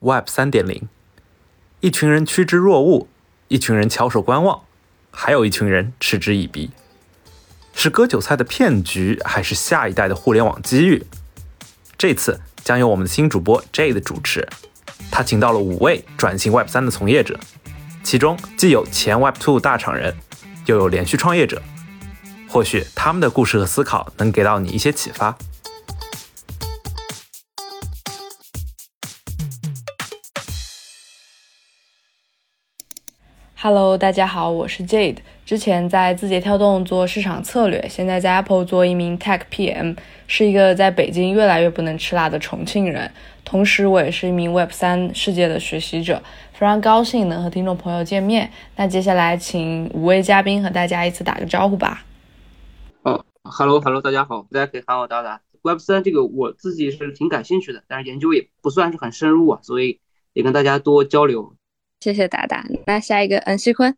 Web 三点零，一群人趋之若鹜，一群人翘首观望，还有一群人嗤之以鼻。是割韭菜的骗局，还是下一代的互联网机遇？这次将由我们的新主播 J 的主持，他请到了五位转型 Web 三的从业者，其中既有前 Web Two 大厂人，又有连续创业者，或许他们的故事和思考能给到你一些启发。Hello，大家好，我是 Jade。之前在字节跳动做市场策略，现在在 Apple 做一名 Tech PM，是一个在北京越来越不能吃辣的重庆人。同时，我也是一名 Web 三世界的学习者，非常高兴能和听众朋友见面。那接下来，请五位嘉宾和大家一起打个招呼吧。哦，Hello，Hello，大家好，大家可以喊我达达。Web 三这个我自己是挺感兴趣的，但是研究也不算是很深入啊，所以也跟大家多交流。谢谢达达。那下一个，嗯，西坤。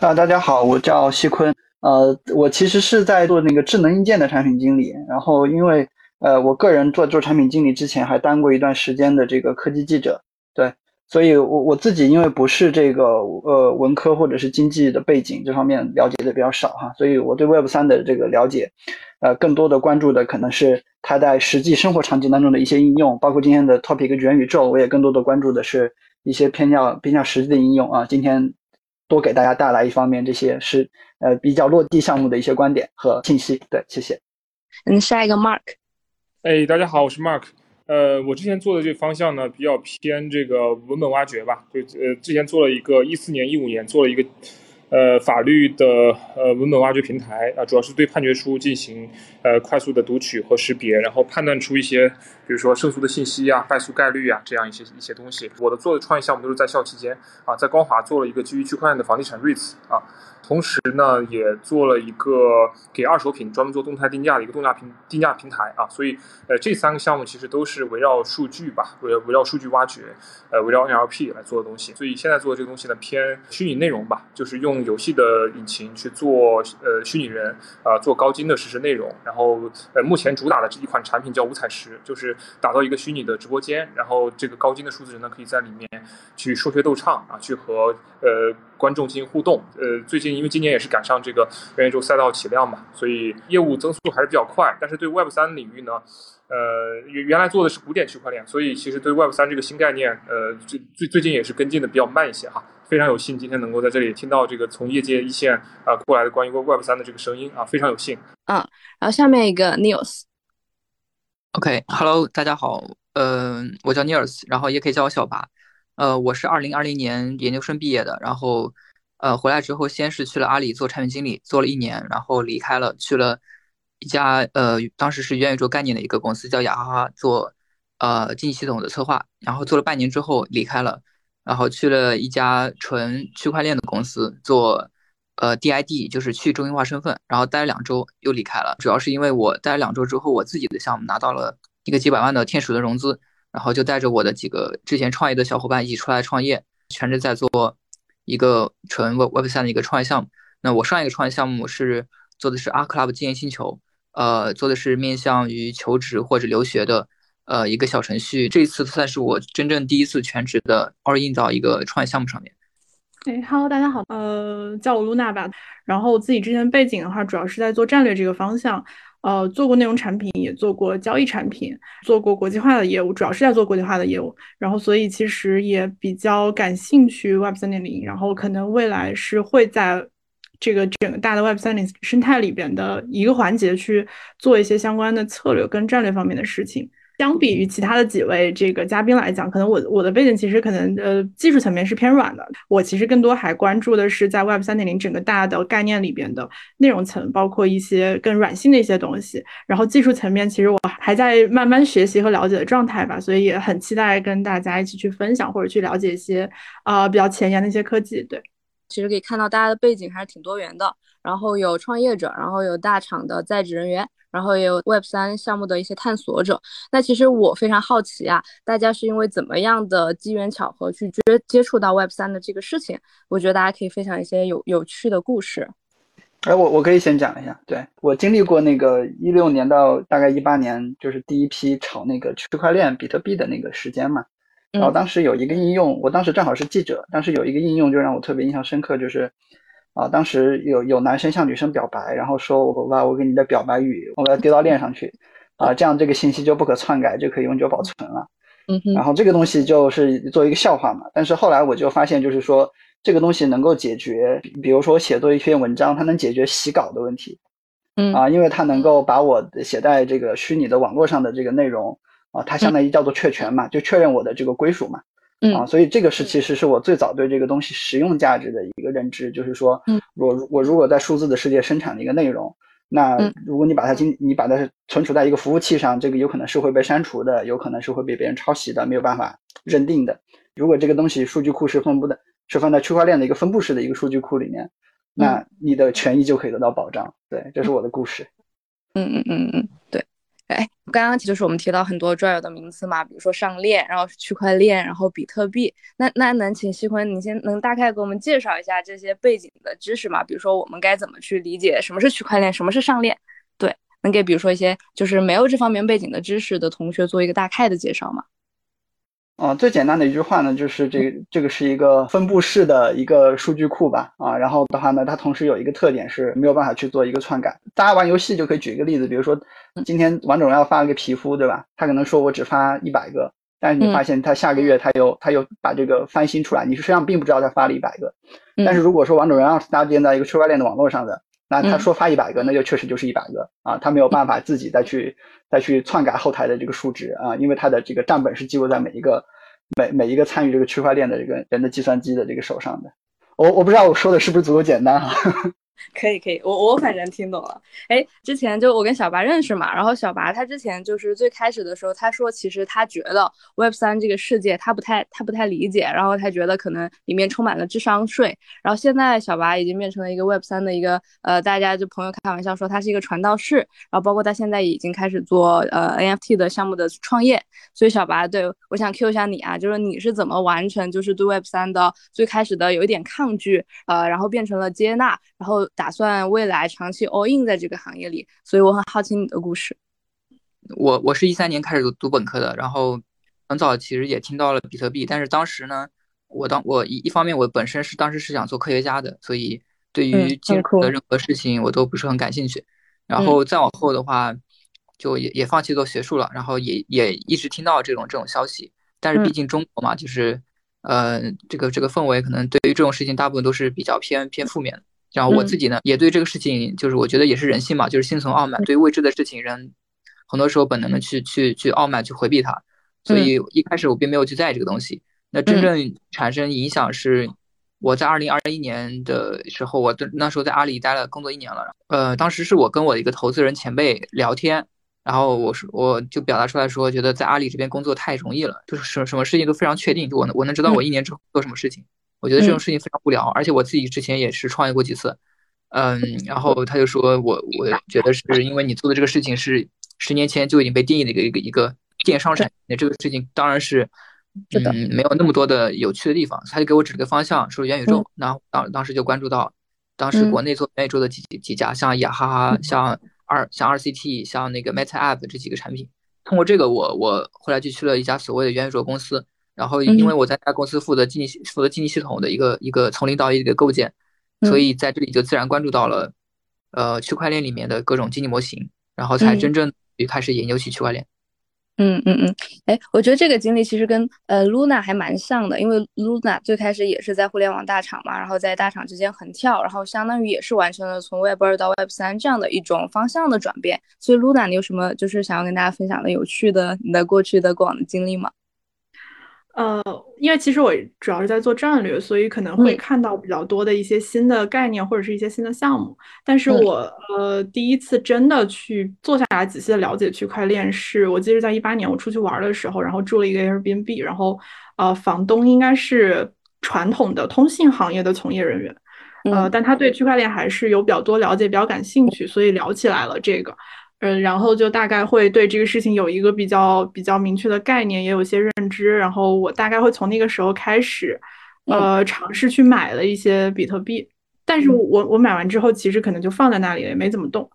啊，大家好，我叫西坤。呃，我其实是在做那个智能硬件的产品经理。然后，因为呃，我个人做做产品经理之前还当过一段时间的这个科技记者，对，所以我我自己因为不是这个呃文科或者是经济的背景，这方面了解的比较少哈，所以我对 Web 三的这个了解，呃，更多的关注的可能是它在实际生活场景当中的一些应用，包括今天的 topic 元宇宙，我也更多的关注的是。一些偏向偏向实际的应用啊，今天多给大家带来一方面这些是呃比较落地项目的一些观点和信息。对，谢谢。嗯，下一个 Mark。哎，大家好，我是 Mark。呃，我之前做的这个方向呢，比较偏这个文本挖掘吧，就呃之前做了一个一四年一五年做了一个。呃，法律的呃文本挖掘平台啊，主要是对判决书进行呃快速的读取和识别，然后判断出一些，比如说胜诉的信息啊、败诉概率啊这样一些一些东西。我的做的创业项目都是在校期间啊，在光华做了一个基于区块链的房地产 REITs 啊。同时呢，也做了一个给二手品专门做动态定价的一个动价平定价平台啊，所以呃这三个项目其实都是围绕数据吧，围围绕数据挖掘，呃围绕 NLP 来做的东西。所以现在做的这个东西呢偏虚拟内容吧，就是用游戏的引擎去做呃虚拟人啊，做高精的实时内容。然后呃目前主打的这一款产品叫五彩石，就是打造一个虚拟的直播间，然后这个高精的数字人呢可以在里面去说学逗唱啊，去和呃观众进行互动。呃最近。因为今年也是赶上这个元宇宙赛道起量嘛，所以业务增速还是比较快。但是对 Web 三领域呢，呃，原原来做的是古典区块链，所以其实对 Web 三这个新概念，呃，最最最近也是跟进的比较慢一些哈。非常有幸今天能够在这里听到这个从业界一线啊过来的关于 Web 三的这个声音啊，非常有幸。嗯，然后下面一个 News。OK，Hello，大家好，嗯，我叫 News，然后也可以叫我小八。呃，我是二零二零年研究生毕业的，然后。呃，回来之后先是去了阿里做产品经理，做了一年，然后离开了，去了一家呃，当时是元宇宙概念的一个公司，叫雅哈哈，做呃经济系统的策划，然后做了半年之后离开了，然后去了一家纯区块链的公司做呃 DID，就是去中心化身份，然后待了两周又离开了，主要是因为我待了两周之后，我自己的项目拿到了一个几百万的天使轮融资，然后就带着我的几个之前创业的小伙伴一起出来创业，全职在做。一个纯 Web Web 三的一个创业项目。那我上一个创业项目是做的是 a r Club 纪念星球，呃，做的是面向于求职或者留学的呃一个小程序。这一次算是我真正第一次全职的 all in 到一个创业项目上面。哎，Hello，大家好，呃，叫我露娜吧。然后我自己之前背景的话，主要是在做战略这个方向。呃，做过内容产品，也做过交易产品，做过国际化的业务，主要是在做国际化的业务。然后，所以其实也比较感兴趣 Web 三点零。然后，可能未来是会在这个整个大的 Web 三零生态里边的一个环节去做一些相关的策略跟战略方面的事情。相比于其他的几位这个嘉宾来讲，可能我我的背景其实可能呃技术层面是偏软的，我其实更多还关注的是在 Web 三点零整个大的概念里边的内容层，包括一些更软性的一些东西。然后技术层面，其实我还在慢慢学习和了解的状态吧，所以也很期待跟大家一起去分享或者去了解一些啊比较前沿的一些科技。对，其实可以看到大家的背景还是挺多元的，然后有创业者，然后有大厂的在职人员。然后也有 Web 三项目的一些探索者。那其实我非常好奇啊，大家是因为怎么样的机缘巧合去接接触到 Web 三的这个事情？我觉得大家可以分享一些有有趣的故事。哎，我我可以先讲一下，对我经历过那个一六年到大概一八年，就是第一批炒那个区块链比特币的那个时间嘛。然后当时有一个应用，我当时正好是记者，当时有一个应用就让我特别印象深刻，就是啊，当时有有男生向女生表白，然后说我把我给你的表白语我要丢到链上去，啊，这样这个信息就不可篡改，就可以永久保存了。嗯哼，然后这个东西就是作为一个笑话嘛，但是后来我就发现，就是说这个东西能够解决，比如说写作一篇文章，它能解决洗稿的问题，嗯啊，因为它能够把我写在这个虚拟的网络上的这个内容啊，它相当于叫做确权嘛，就确认我的这个归属嘛，啊，嗯所以这个是其实是我最早对这个东西实用价值的一个认知，就是说嗯，我我如果在数字的世界生产的一个内容。那嗯如果你把它经你把它存储在一个服务器上，这个有可能是会被删除的，有可能是会被别人抄袭的，没有办法认定的。如果这个东西数据库是分布的，是放在区块链的一个分布式的一个数据库里面，那你的权益就可以得到保障。对，这是我的故事。嗯嗯嗯嗯，对。哎，刚刚就是我们提到很多专有的名词嘛，比如说上链，然后区块链，然后比特币。那那能请西坤，你先能大概给我们介绍一下这些背景的知识吗？比如说我们该怎么去理解什么是区块链，什么是上链？对，能给比如说一些就是没有这方面背景的知识的同学做一个大概的介绍吗？啊、最简单的一句话呢，就是这个这个是一个分布式的一个数据库吧，啊，然后的话呢，它同时有一个特点是没有办法去做一个篡改。大家玩游戏就可以举一个例子，比如说今天王者荣耀发了个皮肤，对吧？他可能说我只发一百个，但是你发现他下个月他又他又把这个翻新出来，你实际上并不知道他发了一百个。但是如果说王者荣耀是搭建在一个区块链的网络上的，那他说发一百个，那就确实就是一百个啊，他没有办法自己再去再去篡改后台的这个数值啊，因为他的这个账本是记录在每一个每每一个参与这个区块链的这个人的计算机的这个手上的。我我不知道我说的是不是足够简单哈、可以可以，我我反正听懂了。哎，之前就我跟小白认识嘛，然后小白他之前就是最开始的时候，他说其实他觉得 Web 三这个世界他不太他不太理解，然后他觉得可能里面充满了智商税。然后现在小白已经变成了一个 Web 三的一个呃，大家就朋友开玩笑说他是一个传道士，然后包括他现在已经开始做呃 NFT 的项目的创业。所以小白，对我想 Q 一下你啊，就是你是怎么完成就是对 Web 三的最开始的有一点抗拒，呃，然后变成了接纳，然后打算未来长期 all in 在这个行业里，所以我很好奇你的故事。我我是一三年开始读读本科的，然后很早其实也听到了比特币，但是当时呢，我当我一一方面我本身是当时是想做科学家的，所以对嗯于金融的任何事情我都不是很感兴趣。然后再往后的话，就也也放弃做学术了，然后也也一直听到这种这种消息，但是毕嗯竟中国嘛，就是呃这个这个氛围可能对于这种事情大部分都是比较偏偏负面的。然后我嗯自己呢，也对这个事情，就是我觉得也是人性嘛，就是心存傲慢，对于未知的事情，人很多时候本能的去去去傲慢，去回避它。所以一开始我并没有去在意这个东西。那真正产生影响是，我在二零二一年的时候，我的那时候在阿里待了工作一年了。呃，当时是我跟我的一个投资人前辈聊天，然后我说我就表达出来说，觉得在阿里这边工作太容易了，就是什什么事情都非常确定，就我能我能知道我一年之后做什么事情。我觉得这种事情非常无聊，而且我自己之前也是创业过几次，嗯，然后他就说我我觉得是因为你做的这个事情是十年前就已经被定义的一个一个一个电商产业，这个事情当然是是的。嗯没有那么多的有趣的地方，他就给我指了个方向，说元宇宙，然后当当时就关注到当时嗯。国内做元宇宙的几几几家，像雅哈哈，像二像二 CT，像那个 Meta App 这几个产品，通过这个我我后来就去了一家所谓的元宇宙公司。然后，因为我在大公司负责经济负责经济系统的一个一个从零到一的构建，所以在这里就自然关注到了，呃，区块链里面的各种经济模型，然后才真正开始研究起区块链。嗯嗯嗯，哎，我觉得这个经历其实跟呃 Luna 还蛮像的，因为 Luna 最开始也是在互联网大厂嘛，然后在大厂之间横跳，然后相当于也是完成了从 Web 二到 Web 三这样的一种方向的转变。所以 Luna，你有什么就是想要跟大家分享的有趣的你的过去的过往的经历吗？呃，因为其实我主要是在做战略，所以可能会看到比较多的一些新的概念或者是一些新的项目。但是我呃第一次真的去坐下来仔细的了解区块链，是我记得在一八年我出去玩的时候，然后住了一个 Airbnb，然后呃房东应该是传统的通信行业的从业人员，呃，但他对区块链还是有比较多了解，比较感兴趣，所以聊起来了这个。嗯，然后就大概会对这个事情有一个比较比较明确的概念，也有一些认知。然后我大概会从那个时候开始，呃，尝试去买了一些比特币。但是我我买完之后，其实可能就放在那里了，也没怎么动。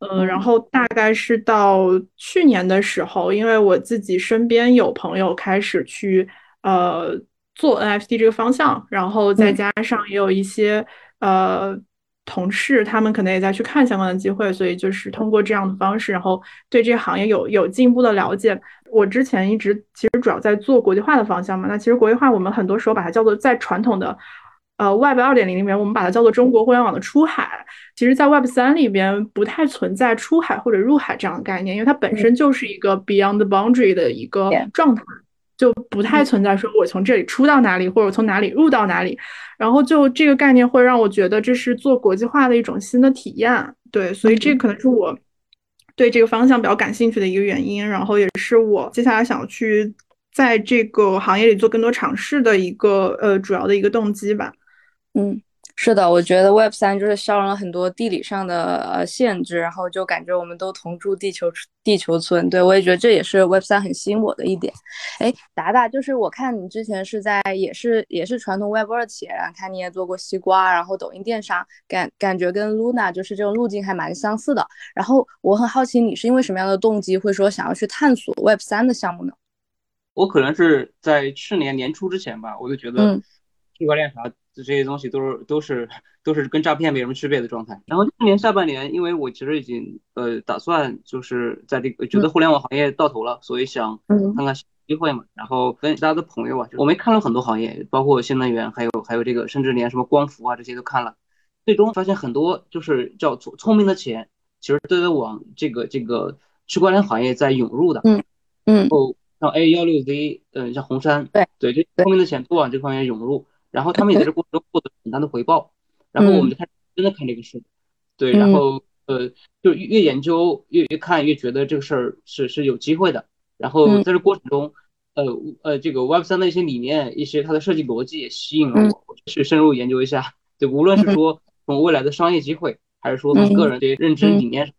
呃，然后大概是到去年的时候，因为我自己身边有朋友开始去呃做 NFT 这个方向，然后再加上也有一些呃。同事他们可能也在去看相关的机会，所以就是通过这样的方式，然后对这个行业有有进一步的了解。我之前一直其实主要在做国际化的方向嘛，那其实国际化我们很多时候把它叫做在传统的呃 Web 二点零里面，我们把它叫做中国互联网的出海。其实，在 Web 三里边不太存在出海或者入海这样的概念，因为它本身就是一个 Beyond the Boundary 的一个状态。就不太存在说我从这里出到哪里，或者从哪里入到哪里，然后就这个概念会让我觉得这是做国际化的一种新的体验，对，所以这可能是我对这个方向比较感兴趣的一个原因，然后也是我接下来想去在这个行业里做更多尝试的一个呃主要的一个动机吧，嗯。是的，我觉得 Web 三就是消融了很多地理上的呃限制，然后就感觉我们都同住地球地球村。对我也觉得这也是 Web 三很吸引我的一点。哎，达达，就是我看你之前是在也是也是传统 Web 二企业，然后看你也做过西瓜，然后抖音电商，感感觉跟 Luna 就是这种路径还蛮相似的。然后我很好奇，你是因为什么样的动机会说想要去探索 Web 三的项目呢？我可能是在去年年初之前吧，我就觉得区块链啥。这些东西都是都是都是跟诈骗没什么区别的状态。然后今年下半年，因为我其实已经呃打算就是在这个觉得互联网行业到头了，所以想看看机会嘛。然后跟其他的朋友啊，我们看了很多行业，包括新能源，还有还有这个，甚至连什么光伏啊这些都看了。最终发现很多就是叫聪聪明的钱，其实都在往这个这个区块链行业在涌入的。嗯嗯。后像 A 幺六 Z，嗯，像红杉，对对，这聪明的钱都往这方面涌入。然后他们也在这过程中获得很大的回报，然后我们就开始真的看这个事，对，然后呃，就越研究越越看越觉得这个事儿是是有机会的，然后在这过程中，呃呃，这个 Web 三的一些理念、一些它的设计逻辑也吸引了我，去深入研究一下。对，无论是说从未来的商业机会，还是说从个人的认知理念，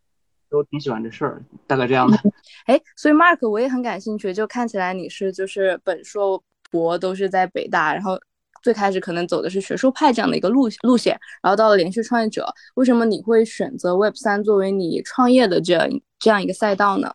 都挺喜欢这事儿，大概这样的。哎，所以 Mark 我也很感兴趣，就看起来你是就是本硕博都是在北大，然后。最开始可能走的是学术派这样的一个路路线，然后到了连续创业者，为什么你会选择 Web 三作为你创业的这样这样一个赛道呢？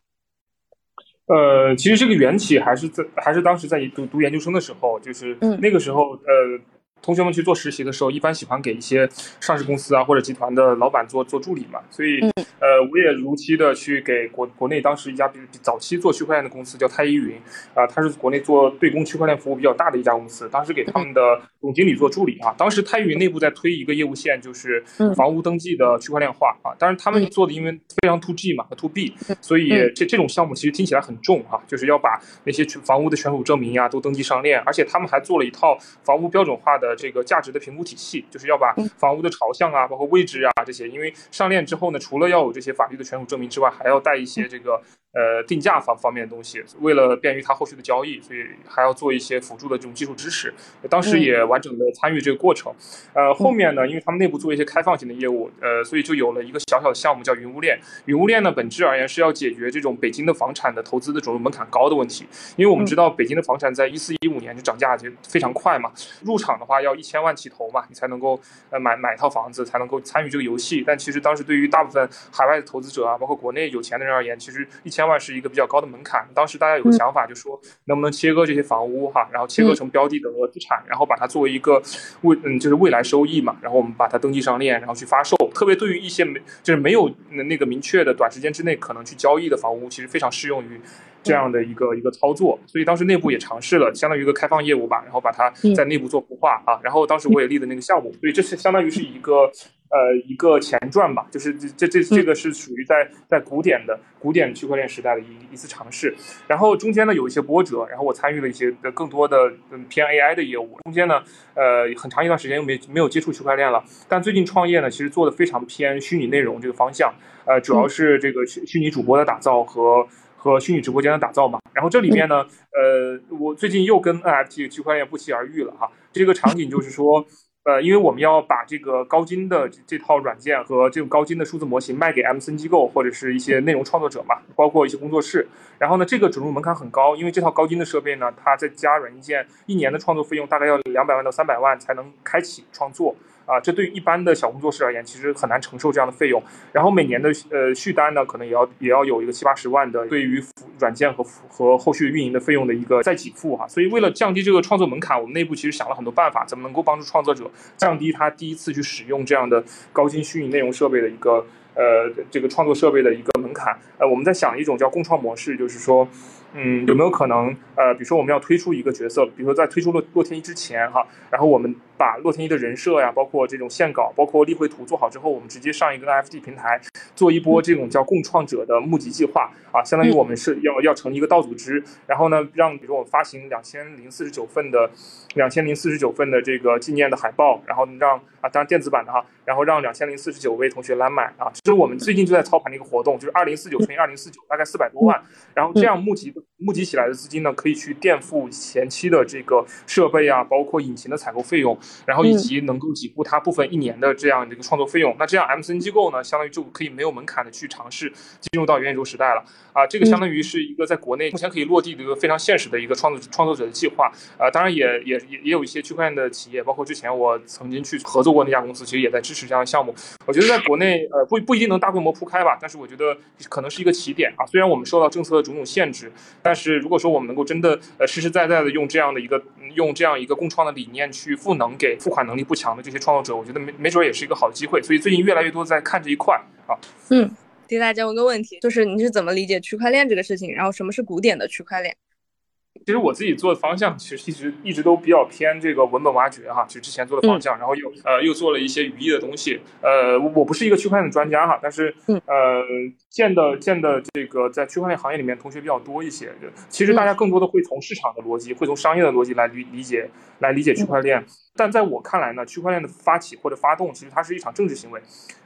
呃，其实这个缘起还是在还是当时在读读研究生的时候，就是那个时候呃。同学们去做实习的时候，一般喜欢给一些上市公司啊或者集团的老板做做助理嘛，所以呃，我也如期的去给国国内当时一家比早期做区块链的公司叫太一云啊，它是国内做对公区块链服务比较大的一家公司，当时给他们的总经理做助理啊。当时太一云内部在推一个业务线，就是房屋登记的区块链化啊。当然他们做的因为非常 to G 嘛和 to B，所以这这种项目其实听起来很重啊，就是要把那些房屋的权属证明呀都登记上链，而且他们还做了一套房屋标准化的。这个价值的评估体系，就是要把房屋的朝向啊，包括位置啊这些，因为上链之后呢，除了要有这些法律的权属证明之外，还要带一些这个呃定价方方面的东西，为了便于他后续的交易，所以还要做一些辅助的这种技术支持。当时也完整的参与这个过程。呃，后面呢，因为他们内部做一些开放型的业务，呃，所以就有了一个小小的项目叫云物链。云物链呢，本质而言是要解决这种北京的房产的投资的准入门槛高的问题，因为我们知道北京的房产在一四一五年就涨价就非常快嘛，入场的话要一千。万起投嘛，你才能够呃买买一套房子，才能够参与这个游戏。但其实当时对于大部分海外的投资者啊，包括国内有钱的人而言，其实一千万是一个比较高的门槛。当时大家有个想法，就说能不能切割这些房屋哈，然后切割成标的的资产，然后把它作为一个未嗯就是未来收益嘛，然后我们把它登记上链，然后去发售。特别对于一些没就是没有那个明确的短时间之内可能去交易的房屋，其实非常适用于。这样的一个一个操作，所以当时内部也尝试了，相当于一个开放业务吧，然后把它在内部做孵化啊，然后当时我也立的那个项目，所以这是相当于是一个呃一个前传吧，就是这这这个是属于在在古典的古典区块链时代的一一次尝试，然后中间呢有一些波折，然后我参与了一些的更多的嗯偏 AI 的业务，中间呢呃很长一段时间又没没有接触区块链了，但最近创业呢其实做的非常偏虚拟内容这个方向，呃主要是这个虚虚拟主播的打造和。和虚拟直播间的打造嘛，然后这里面呢，呃，我最近又跟 NFT 区块链不期而遇了哈。这个场景就是说，呃，因为我们要把这个高精的这套软件和这种高精的数字模型卖给 M C N 机构或者是一些内容创作者嘛，包括一些工作室。然后呢，这个准入门槛很高，因为这套高精的设备呢，它再加软硬件，一年的创作费用大概要两百万到三百万才能开启创作。啊，这对于一般的小工作室而言，其实很难承受这样的费用。然后每年的呃续单呢，可能也要也要有一个七八十万的对于软件和和后续运营的费用的一个再给付哈。所以为了降低这个创作门槛，我们内部其实想了很多办法，怎么能够帮助创作者降低他第一次去使用这样的高精虚拟内容设备的一个呃这个创作设备的一个门槛。呃，我们在想一种叫共创模式，就是说。嗯，有没有可能？呃，比如说我们要推出一个角色，比如说在推出洛洛天依之前，哈，然后我们把洛天依的人设呀，包括这种线稿，包括例会图做好之后，我们直接上一个 NFT 平台，做一波这种叫共创者的募集计划啊，相当于我们是要要成立一个道组织，然后呢，让比如说我们发行两千零四十九份的两千零四十九份的这个纪念的海报，然后让啊，当然电子版的哈，然后让两千零四十九位同学来买啊，这是我们最近就在操盘的一个活动，就是二零四九乘以二零四九，大概四百多万，然后这样募集。募集起来的资金呢，可以去垫付前期的这个设备啊，包括引擎的采购费用，然后以及能够给付他部分一年的这样的一个创作费用。那这样 M C N 机构呢，相当于就可以没有门槛的去尝试进入到元宇宙时代了啊！这个相当于是一个在国内目前可以落地的一个非常现实的一个创作创作者的计划啊！当然也也也也有一些区块链的企业，包括之前我曾经去合作过那家公司，其实也在支持这样的项目。我觉得在国内呃不不一定能大规模铺开吧，但是我觉得可能是一个起点啊！虽然我们受到政策的种种限制，但是如果说我们能够真的呃实实在在的用这样的一个用这样一个共创的理念去赋能给付款能力不强的这些创作者，我觉得没没准也是一个好机会。所以最近越来越多在看这一块啊。嗯，给大家问个问题，就是你是怎么理解区块链这个事情？然后什么是古典的区块链？其实我自己做的方向，其实一直一直都比较偏这个文本挖掘哈，就之前做的方向，然后又呃又做了一些语义的东西。呃，我不是一个区块链的专家哈，但是呃见的见的这个在区块链行业里面同学比较多一些。其实大家更多的会从市场的逻辑，会从商业的逻辑来理理解来理解区块链。但在我看来呢，区块链的发起或者发动，其实它是一场政治行为，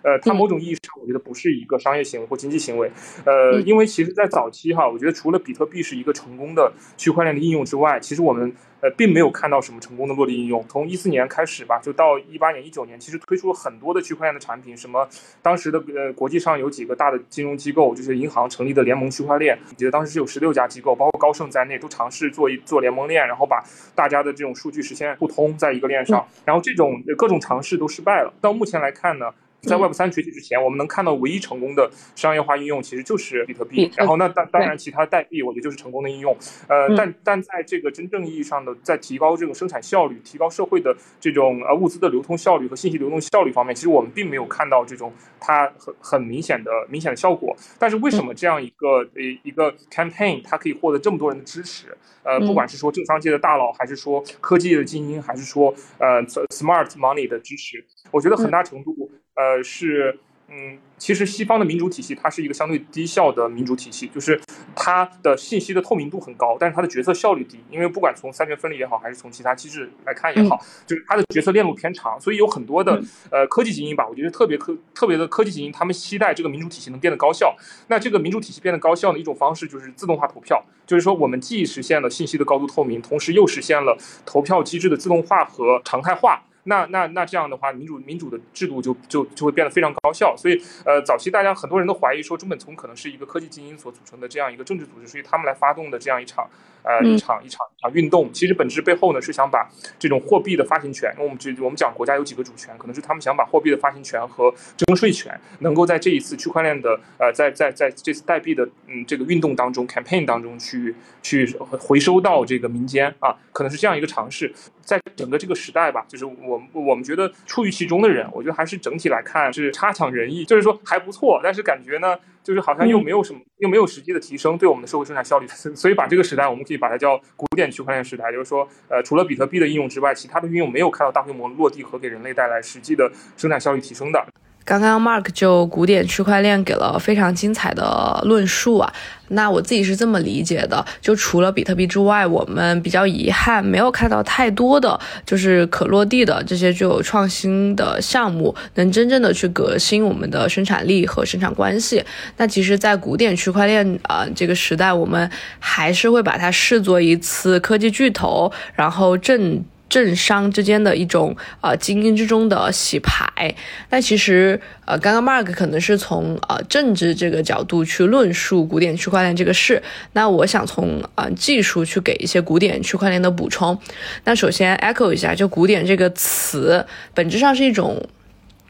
呃，它某种意义上我觉得不是一个商业行为或经济行为，呃，因为其实，在早期哈，我觉得除了比特币是一个成功的区块链的应用之外，其实我们。呃，并没有看到什么成功的落地应用。从一四年开始吧，就到一八年、一九年，其实推出了很多的区块链的产品。什么当时的呃，国际上有几个大的金融机构，就是银行成立的联盟区块链。我记得当时是有十六家机构，包括高盛在内，都尝试做一做联盟链，然后把大家的这种数据实现互通在一个链上。然后这种各种尝试都失败了。到目前来看呢？在 Web 三崛起之前，我们能看到唯一成功的商业化应用，其实就是比特币。然后那当当然，其他代币我觉得就是成功的应用。呃，但但在这个真正意义上的，在提高这个生产效率、提高社会的这种呃物资的流通效率和信息流动效率方面，其实我们并没有看到这种它很很明显的明显的效果。但是为什么这样一个呃一个 campaign 它可以获得这么多人的支持？呃，不管是说政商界的大佬，还是说科技的精英，还是说呃 smart money 的支持，我觉得很大程度。呃，是，嗯，其实西方的民主体系它是一个相对低效的民主体系，就是它的信息的透明度很高，但是它的决策效率低，因为不管从三权分立也好，还是从其他机制来看也好，就是它的决策链路偏长，所以有很多的呃科技精英吧，我觉得特别科特别的科技精英，他们期待这个民主体系能变得高效。那这个民主体系变得高效的一种方式就是自动化投票，就是说我们既实现了信息的高度透明，同时又实现了投票机制的自动化和常态化。那那那这样的话，民主民主的制度就就就会变得非常高效。所以，呃，早期大家很多人都怀疑说，中本聪可能是一个科技精英所组成的这样一个政治组织，所以他们来发动的这样一场。呃，一场一场一场运动，其实本质背后呢是想把这种货币的发行权，因为我们这我们讲国家有几个主权，可能是他们想把货币的发行权和征税权，能够在这一次区块链的呃，在在在这次代币的嗯这个运动当中，campaign 当中去去回收到这个民间啊，可能是这样一个尝试，在整个这个时代吧，就是我我们觉得处于其中的人，我觉得还是整体来看是差强人意，就是说还不错，但是感觉呢。就是好像又没有什么，又没有实际的提升对我们的社会生产效率，所以把这个时代我们可以把它叫古典区块链时代。就是说，呃，除了比特币的应用之外，其他的应用没有看到大规模落地和给人类带来实际的生产效率提升的。刚刚 Mark 就古典区块链给了非常精彩的论述啊，那我自己是这么理解的，就除了比特币之外，我们比较遗憾没有看到太多的就是可落地的这些具有创新的项目，能真正的去革新我们的生产力和生产关系。那其实，在古典区块链啊这个时代，我们还是会把它视作一次科技巨头，然后正。政商之间的一种呃精英之中的洗牌。那其实呃，刚刚 Mark 可能是从呃政治这个角度去论述古典区块链这个事，那我想从呃技术去给一些古典区块链的补充。那首先 echo 一下，就古典这个词本质上是一种。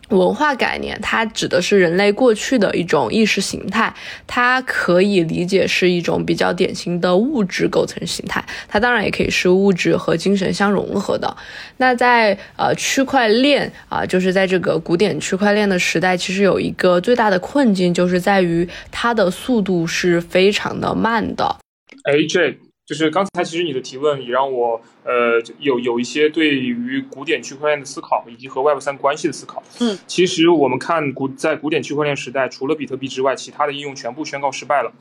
文化概念，它指的是人类过去的一种意识形态，它可以理解是一种比较典型的物质构成形态，它当然也可以是物质和精神相融合的。那在呃区块链啊，就是在这个古典区块链的时代，其实有一个最大的困境，就是在于它的速度是非常的慢的。AJ。就是刚才其实你的提问也让我呃有有一些对于古典区块链的思考，以及和 Web 三关系的思考。嗯，其实我们看古在古典区块链时代，除了比特币之外，其他的应用全部宣告失败了。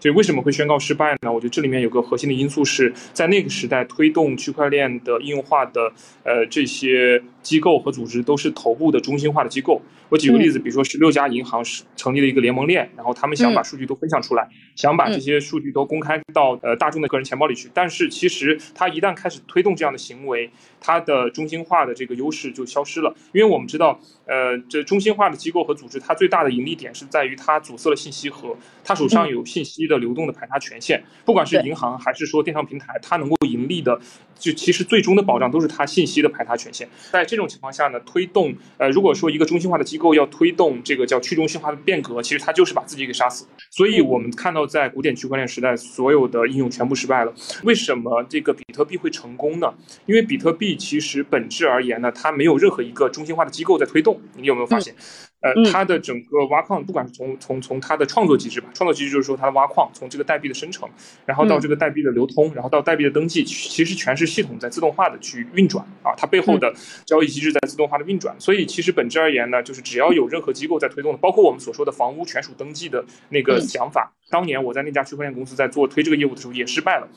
就为什么会宣告失败呢？我觉得这里面有个核心的因素是在那个时代推动区块链的应用化的呃这些机构和组织都是头部的中心化的机构。我举个例子，比如说十六家银行是成立了一个联盟链，然后他们想把数据都分享出来，想把这些数据都公开到呃大众的个人钱包里去。但是其实它一旦开始推动这样的行为，它的中心化的这个优势就消失了。因为我们知道，呃，这中心化的机构和组织，它最大的盈利点是在于它阻塞了信息和它手上有信息的流动的排查权限。不管是银行还是说电商平台，它能够盈利的，就其实最终的保障都是它信息的排他权限。在这种情况下呢，推动呃，如果说一个中心化的机构要推动这个叫去中心化的变革，其实它就是把自己给杀死。所以我们看到，在古典区块链时代，所有的应用全部失败了。为什么这个比特币会成功呢？因为比特币其实本质而言呢，它没有任何一个中心化的机构在推动。你有没有发现？呃，它的整个挖矿，不管是从从从它的创作机制吧，创作机制就是说它的挖矿，从这个代币的生成，然后到这个代币的流通，然后到代币的登记，其实全是系统在自动化的去运转啊，它背后的交易机制在自动化的运转。所以其实本质而言呢，就是只要有任何机构在推动的，包括我们所说的房屋权属登记的那个想法，当年我在那家区块链公司在做推这个业务的时候也失败了。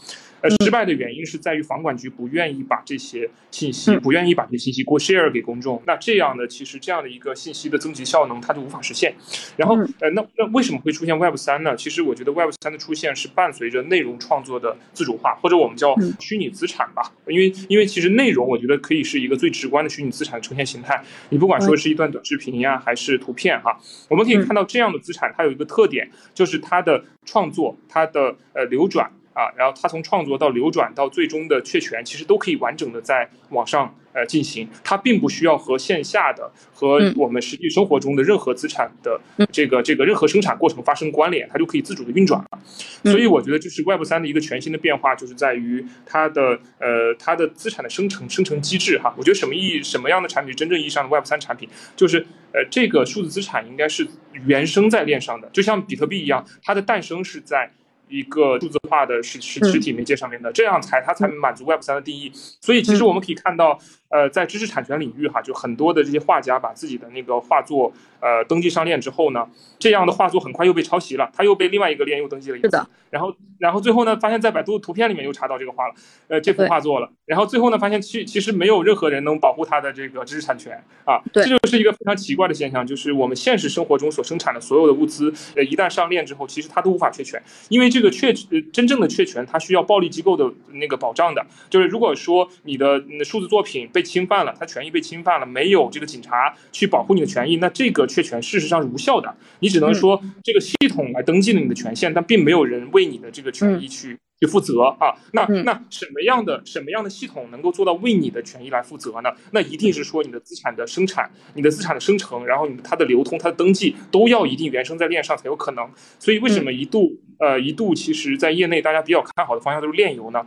呃，失败的原因是在于房管局不愿意把这些信息，不愿意把这些信息过 share 给公众。那这样呢，其实这样的一个信息的增值效能，它就无法实现。然后，呃，那那为什么会出现 Web 三呢？其实我觉得 Web 三的出现是伴随着内容创作的自主化，或者我们叫虚拟资产吧。因为因为其实内容，我觉得可以是一个最直观的虚拟资产的呈现形态。你不管说是一段短视频呀，还是图片哈，我们可以看到这样的资产，它有一个特点，就是它的创作，它的呃流转。啊，然后它从创作到流转到最终的确权，其实都可以完整的在网上呃进行，它并不需要和线下的和我们实际生活中的任何资产的这个这个任何生产过程发生关联，它就可以自主的运转了。所以我觉得就是 Web 三的一个全新的变化，就是在于它的呃它的资产的生成生成机制哈。我觉得什么意义什么样的产品真正意义上的 Web 三产品，就是呃这个数字资产应该是原生在链上的，就像比特币一样，它的诞生是在。一个数字化的实实实体媒介上面的，这样才它才能满足 Web 三的定义。所以其实我们可以看到。呃，在知识产权领域哈，就很多的这些画家把自己的那个画作呃登记上链之后呢，这样的画作很快又被抄袭了，他又被另外一个链又登记了一次，然后然后最后呢，发现在百度图片里面又查到这个画了，呃这幅画作了，然后最后呢，发现其其实没有任何人能保护他的这个知识产权啊，这就是一个非常奇怪的现象，就是我们现实生活中所生产的所有的物资，呃一旦上链之后，其实它都无法确权，因为这个确呃真正的确权，它需要暴力机构的那个保障的，就是如果说你的数字作品被侵犯了，他权益被侵犯了，没有这个警察去保护你的权益，那这个确权事实上是无效的。你只能说这个系统来登记了你的权限，但并没有人为你的这个权益去去负责啊。那那什么样的什么样的系统能够做到为你的权益来负责呢？那一定是说你的资产的生产、你的资产的生成，然后你的它的流通、它的登记都要一定原生在链上才有可能。所以为什么一度呃一度其实在业内大家比较看好的方向都是链游呢？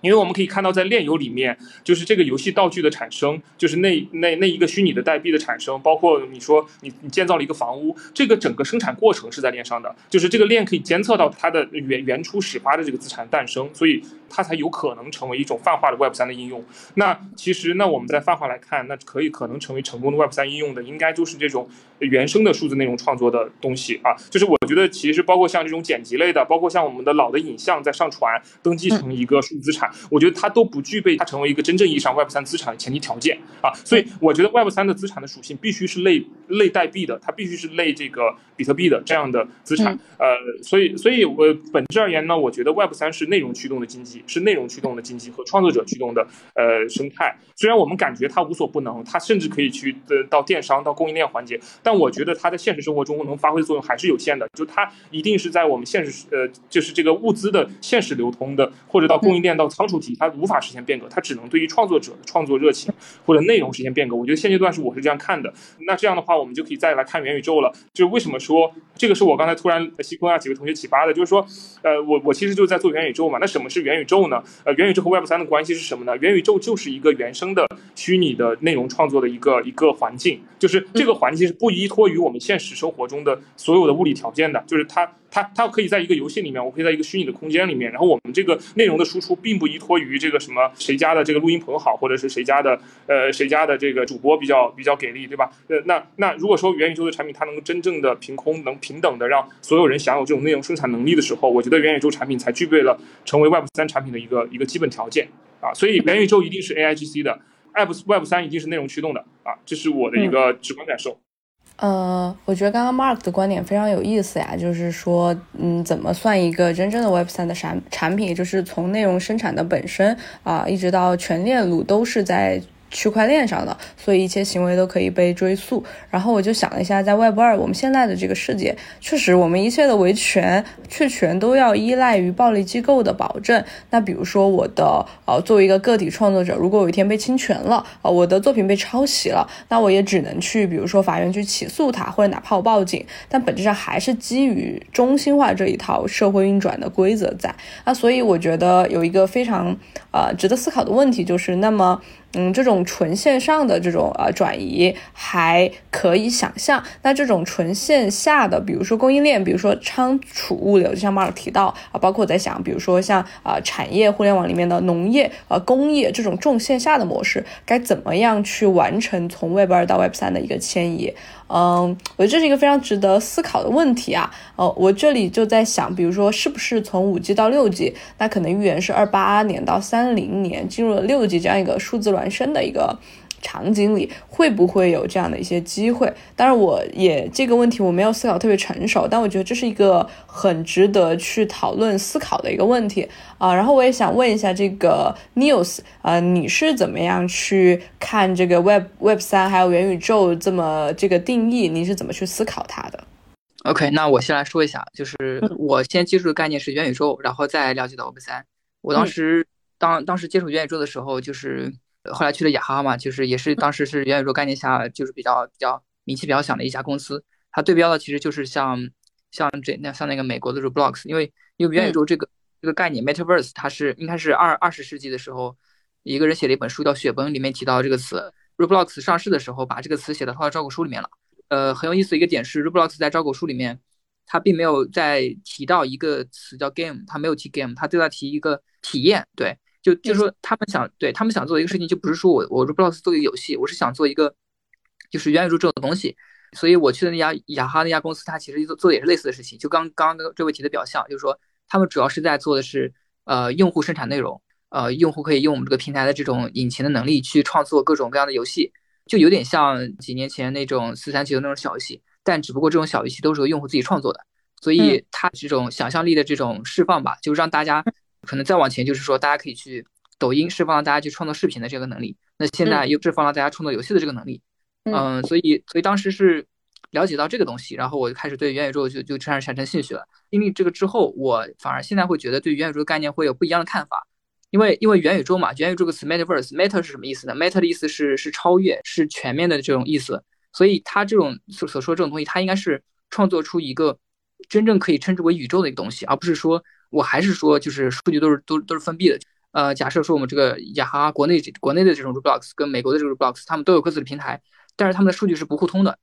因为我们可以看到，在链游里面，就是这个游戏道具的产生，就是那那那一个虚拟的代币的产生，包括你说你你建造了一个房屋，这个整个生产过程是在链上的，就是这个链可以监测到它的原原初始发的这个资产诞生，所以它才有可能成为一种泛化的 Web 三的应用。那其实，那我们在泛化来看，那可以可能成为成功的 Web 三应用的，应该就是这种原生的数字内容创作的东西啊。就是我觉得，其实包括像这种剪辑类的，包括像我们的老的影像在上传登记成一个数字资产。我觉得它都不具备它成为一个真正意义上 Web 三资产的前提条件啊，所以我觉得 Web 三的资产的属性必须是类类代币的，它必须是类这个比特币的这样的资产。呃，所以所以我本质而言呢，我觉得 Web 三是内容驱动的经济，是内容驱动的经济和创作者驱动的呃生态。虽然我们感觉它无所不能，它甚至可以去呃到电商到供应链环节，但我觉得它在现实生活中能发挥的作用还是有限的。就它一定是在我们现实呃，就是这个物资的现实流通的，或者到供应链到仓储体，它无法实现变革，它只能对于创作者的创作热情或者内容实现变革。我觉得现阶段是我是这样看的。那这样的话，我们就可以再来看元宇宙了。就为什么说这个是我刚才突然西坤啊几位同学启发的，就是说，呃，我我其实就在做元宇宙嘛。那什么是元宇宙呢？呃，元宇宙和 Web 三的关系是什么呢？元宇宙就是一个原生的虚拟的内容创作的一个一个环境，就是这个环境是不依托于我们现实生活中的所有的物理条件的，就是它。它它可以在一个游戏里面，我可以在一个虚拟的空间里面，然后我们这个内容的输出并不依托于这个什么谁家的这个录音棚好，或者是谁家的呃谁家的这个主播比较比较给力，对吧？呃，那那如果说元宇宙的产品它能够真正的凭空能平等的让所有人享有这种内容生产能力的时候，我觉得元宇宙产品才具备了成为 Web 三产品的一个一个基本条件啊。所以元宇宙一定是 AIGC 的，Web Web 三一定是内容驱动的啊，这是我的一个直观感受。呃，我觉得刚刚 Mark 的观点非常有意思呀，就是说，嗯，怎么算一个真正的 Web 三的产产品，就是从内容生产的本身啊，一直到全链路都是在。区块链上的，所以一切行为都可以被追溯。然后我就想了一下，在 Web 二我们现在的这个世界，确实我们一切的维权确权都要依赖于暴力机构的保证。那比如说我的呃，作为一个个体创作者，如果有一天被侵权了啊，我的作品被抄袭了，那我也只能去比如说法院去起诉他，或者哪怕我报警，但本质上还是基于中心化这一套社会运转的规则在。那所以我觉得有一个非常呃值得思考的问题就是，那么。嗯，这种纯线上的这种呃转移还可以想象，那这种纯线下的，比如说供应链，比如说仓储物流，就像 Mark 提到啊，包括我在想，比如说像啊产业互联网里面的农业呃工业这种重线下的模式，该怎么样去完成从 Web 二到 Web 三的一个迁移？嗯，我觉得这是一个非常值得思考的问题啊。哦，我这里就在想，比如说，是不是从五 G 到六 G，那可能预言是二八年到三零年进入了六 G 这样一个数字孪生的一个。场景里会不会有这样的一些机会？当然，我也这个问题我没有思考特别成熟，但我觉得这是一个很值得去讨论思考的一个问题啊。然后我也想问一下这个 News 啊，你是怎么样去看这个 Web Web 三还有元宇宙这么这个定义？你是怎么去思考它的？OK，那我先来说一下，就是我先接触的概念是元宇宙，然后再了解到 Web 三。我当时当当时接触元宇宙的时候，就是。后来去了雅哈嘛，就是也是当时是元宇宙概念下就是比较比较名气比较响的一家公司。它对标的其实就是像像这那像那个美国的 Roblox，因为因为元宇宙这个这个概念 Metaverse，它是应该是二二十世纪的时候一个人写了一本书叫《雪崩》，里面提到这个词。Roblox 上市的时候把这个词写到他的招股书里面了。呃，很有意思的一个点是，Roblox 在招股书里面它并没有在提到一个词叫 game，它没有提 game，它对它提一个体验，对。就就是说，他们想对他们想做一个事情，就不是说我我 Roblox 做一个游戏，我是想做一个就是元宇宙这种东西。所以我去的那家雅哈那家公司，它其实做做的也是类似的事情。就刚刚这位提的表象，就是说他们主要是在做的是呃用户生产内容，呃用户可以用我们这个平台的这种引擎的能力去创作各种各样的游戏，就有点像几年前那种四三九的那种小游戏，但只不过这种小游戏都是由用户自己创作的，所以它这种想象力的这种释放吧，就让大家。可能再往前就是说，大家可以去抖音释放了大家去创作视频的这个能力，那现在又释放了大家创作游戏的这个能力，嗯，所以所以当时是了解到这个东西，然后我就开始对元宇宙就就开始产生兴趣了。经历这个之后，我反而现在会觉得对元宇宙概念会有不一样的看法，因为因为元宇宙嘛，元宇宙这个词 metaverse，meta 是什么意思呢？meta 的意思是是超越，是全面的这种意思，所以它这种所所说这种东西，它应该是创作出一个真正可以称之为宇宙的一个东西，而不是说。我还是说，就是数据都是都都是封闭的。呃，假设说我们这个雅哈国内国内的这种 Roblox 跟美国的这个 Roblox，他们都有各自的平台，但是他们的数据是不互通的。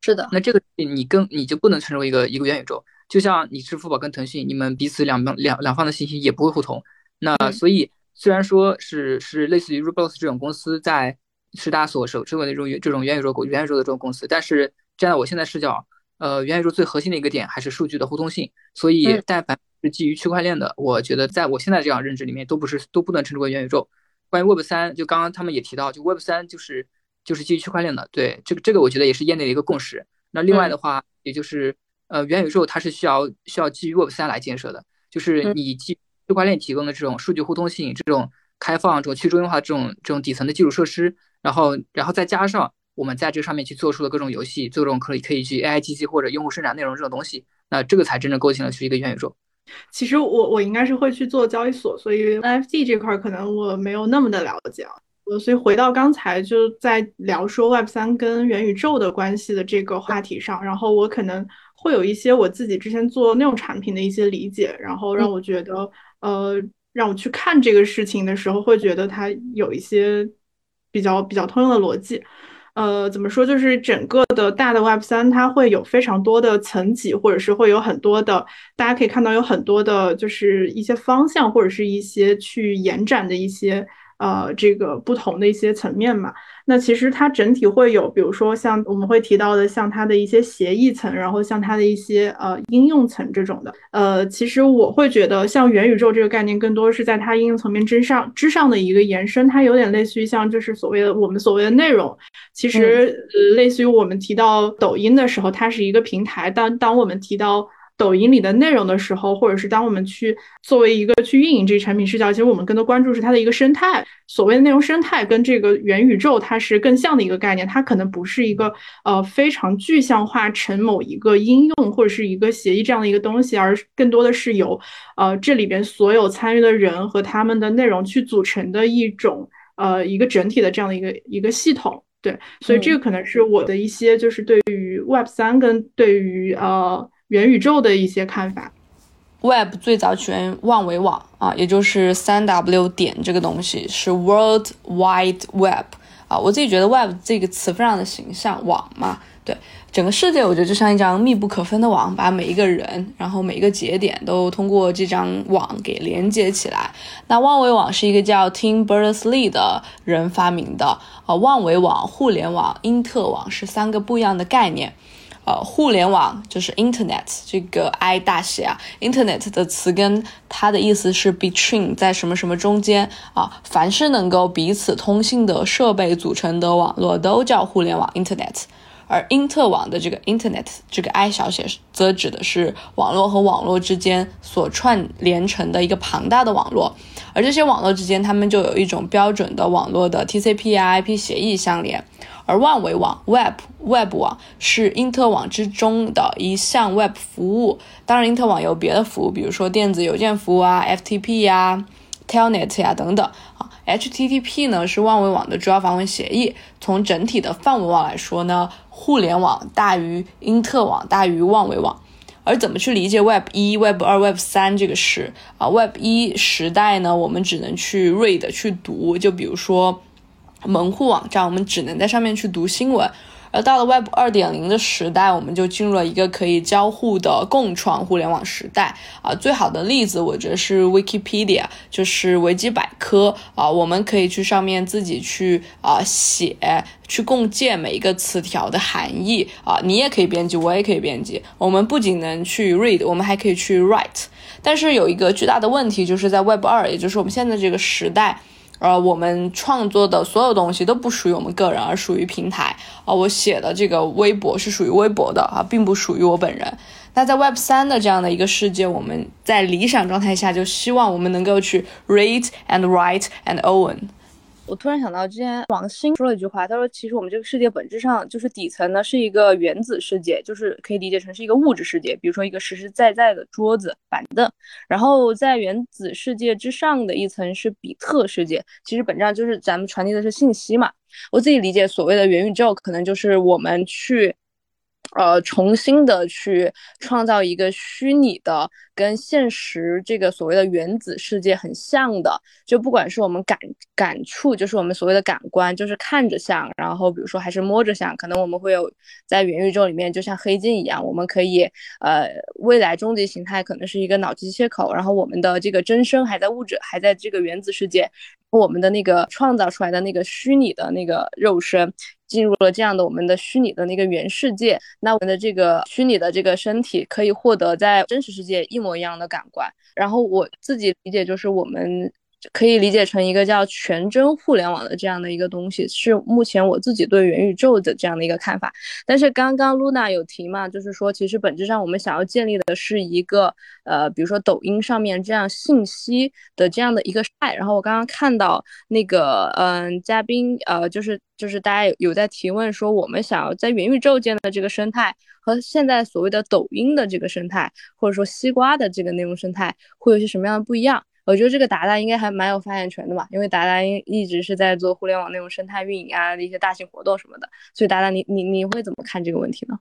是的。那这个你跟你就不能称之为一个一个元宇宙。就像你支付宝跟腾讯，你们彼此两方两两方的信息也不会互通。那所以虽然说是是类似于 Roblox 这种公司在是大家所熟知的那种这种元宇宙元宇宙的这种公司，但是站在我现在视角。呃，元宇宙最核心的一个点还是数据的互通性，所以但凡是基于区块链的，我觉得在我现在这样认知里面，都不是都不能称之为元宇宙。关于 Web 三，就刚刚他们也提到，就 Web 三就是就是基于区块链的，对这个这个我觉得也是业内的一个共识。那另外的话，也就是呃，元宇宙它是需要需要基于 Web 三来建设的，就是你基区块链提供的这种数据互通性、这种开放、这种去中心化这种这种底层的基础设施，然后然后再加上我们在这上面去做出的各种游戏，做这种可以可以去 AI 机器或者用户生产内容这种东西，那这个才真正构建了是一个元宇宙。其实我我应该是会去做交易所，所以 NFT 这块可能我没有那么的了解啊。所以回到刚才就在聊说 Web 三跟元宇宙的关系的这个话题上，然后我可能会有一些我自己之前做那种产品的一些理解，然后让我觉得，呃，让我去看这个事情的时候，会觉得它有一些比较比较通用的逻辑。呃，怎么说？就是整个的大的 Web 三，它会有非常多的层级，或者是会有很多的，大家可以看到有很多的，就是一些方向，或者是一些去延展的一些。呃，这个不同的一些层面嘛，那其实它整体会有，比如说像我们会提到的，像它的一些协议层，然后像它的一些呃应用层这种的。呃，其实我会觉得，像元宇宙这个概念，更多是在它应用层面之上之上的一个延伸，它有点类似于像就是所谓的我们所谓的内容，其实类似于我们提到抖音的时候，它是一个平台，但当我们提到。抖音里的内容的时候，或者是当我们去作为一个去运营这个产品视角，其实我们更多关注是它的一个生态。所谓的内容生态跟这个元宇宙它是更像的一个概念，它可能不是一个呃非常具象化成某一个应用或者是一个协议这样的一个东西，而更多的是由呃这里边所有参与的人和他们的内容去组成的一种呃一个整体的这样的一个一个系统。对，所以这个可能是我的一些就是对于 Web 三跟对于呃。元宇宙的一些看法，Web 最早起源万维网啊，也就是三 W 点这个东西是 World Wide Web 啊。我自己觉得 Web 这个词非常的形象，网嘛，对整个世界，我觉得就像一张密不可分的网，把每一个人，然后每一个节点都通过这张网给连接起来。那万维网是一个叫 Tim Berners-Lee 的人发明的啊。万维网、互联网、因特网是三个不一样的概念。呃，互联网就是 Internet，这个 I 大写啊，Internet 的词根它的意思是 between，在什么什么中间啊，凡是能够彼此通信的设备组成的网络都叫互联网 Internet，而因特网的这个 Internet 这个 I 小写则指的是网络和网络之间所串联成的一个庞大的网络，而这些网络之间，它们就有一种标准的网络的 TCP 啊 IP 协议相连。而万维网 （Web Web 网）是因特网之中的一项 Web 服务。当然，因特网有别的服务，比如说电子邮件服务啊、FTP 呀、Telnet 呀等等。，HTTP 呢是万维网的主要访问协议。从整体的范围网来说呢，互联网大于因特网大于万维网。而怎么去理解 Web 一、Web 二、Web 三这个事啊？Web 一时代呢，我们只能去 read 去读，就比如说。门户网站，我们只能在上面去读新闻。到了 Web 二点零的时代，我们就进入了一个可以交互的共创互联网时代啊。最好的例子，我觉得是 Wikipedia，就是维基百科啊。我们可以去上面自己去啊写，去共建每一个词条的含义啊。你也可以编辑，我也可以编辑。我们不仅能去 read，我们还可以去 write。但是有一个巨大的问题，就是在 Web 二，也就是我们现在这个时代。呃，我们创作的所有东西都不属于我们个人，而属于平台。啊，我写的这个微博是属于微博的啊，并不属于我本人。那在 Web 三的这样的一个世界，我们在理想状态下，就希望我们能够去 read and write and own。我突然想到，之前王鑫说了一句话，他说：“其实我们这个世界本质上就是底层呢是一个原子世界，就是可以理解成是一个物质世界，比如说一个实实在在的桌子、板凳。然后在原子世界之上的一层是比特世界，其实本质上就是咱们传递的是信息嘛。我自己理解，所谓的元宇宙，可能就是我们去。”呃，重新的去创造一个虚拟的，跟现实这个所谓的原子世界很像的，就不管是我们感感触，就是我们所谓的感官，就是看着像，然后比如说还是摸着像，可能我们会有在元宇宙里面，就像黑镜一样，我们可以呃，未来终极形态可能是一个脑机接口，然后我们的这个真身还在物质，还在这个原子世界，我们的那个创造出来的那个虚拟的那个肉身。进入了这样的我们的虚拟的那个原世界，那我们的这个虚拟的这个身体可以获得在真实世界一模一样的感官。然后我自己理解就是，我们可以理解成一个叫全真互联网的这样的一个东西，是目前我自己对元宇宙的这样的一个看法。但是刚刚 Luna 有提嘛，就是说其实本质上我们想要建立的是一个呃，比如说抖音上面这样信息的这样的一个爱。然后我刚刚看到那个嗯嘉宾呃，就是就是大家有在提问说，我们想要在元宇宙建的这个生态和现在所谓的抖音的这个生态，或者说西瓜的这个内容生态，会有些什么样的不一样？我觉得这个达达应该还蛮有发言权的嘛，因为达达一一直是在做互联网那种生态运营啊的一些大型活动什么的，所以达达你你你会怎么看这个问题呢？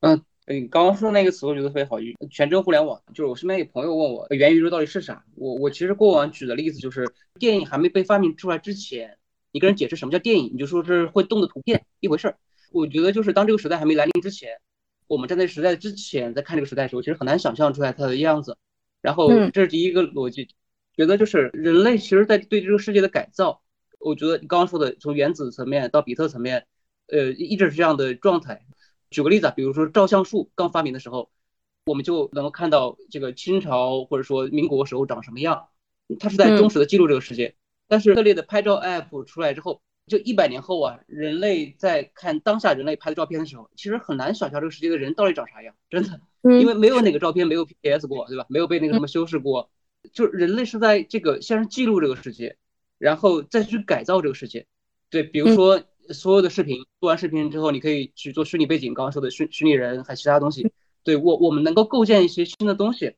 嗯，你刚刚说那个词我觉得特别好，全真互联网，就是我身边有朋友问我元宇宙到底是啥，我我其实过往举的例子就是电影还没被发明出来之前，你跟人解释什么叫电影，你就说是会动的图片一回事儿。我觉得就是当这个时代还没来临之前，我们站在时代之前在看这个时代的时候，其实很难想象出来它的样子。然后这是第一个逻辑，觉得就是人类其实在对这个世界的改造，我觉得你刚刚说的从原子层面到比特层面，呃，一直是这样的状态。举个例子啊，比如说照相术刚发明的时候，我们就能够看到这个清朝或者说民国时候长什么样，它是在忠实的记录这个世界。但是特列的拍照 app 出来之后，就一百年后啊，人类在看当下人类拍的照片的时候，其实很难想象这个世界的人到底长啥样，真的。因为没有哪个照片没有 PS 过，对吧？没有被那个什么修饰过，就是人类是在这个先是记录这个世界，然后再去改造这个世界。对，比如说所有的视频，做完视频之后，你可以去做虚拟背景，刚刚说的虚虚拟人，还其他东西。对我，我们能够构建一些新的东西。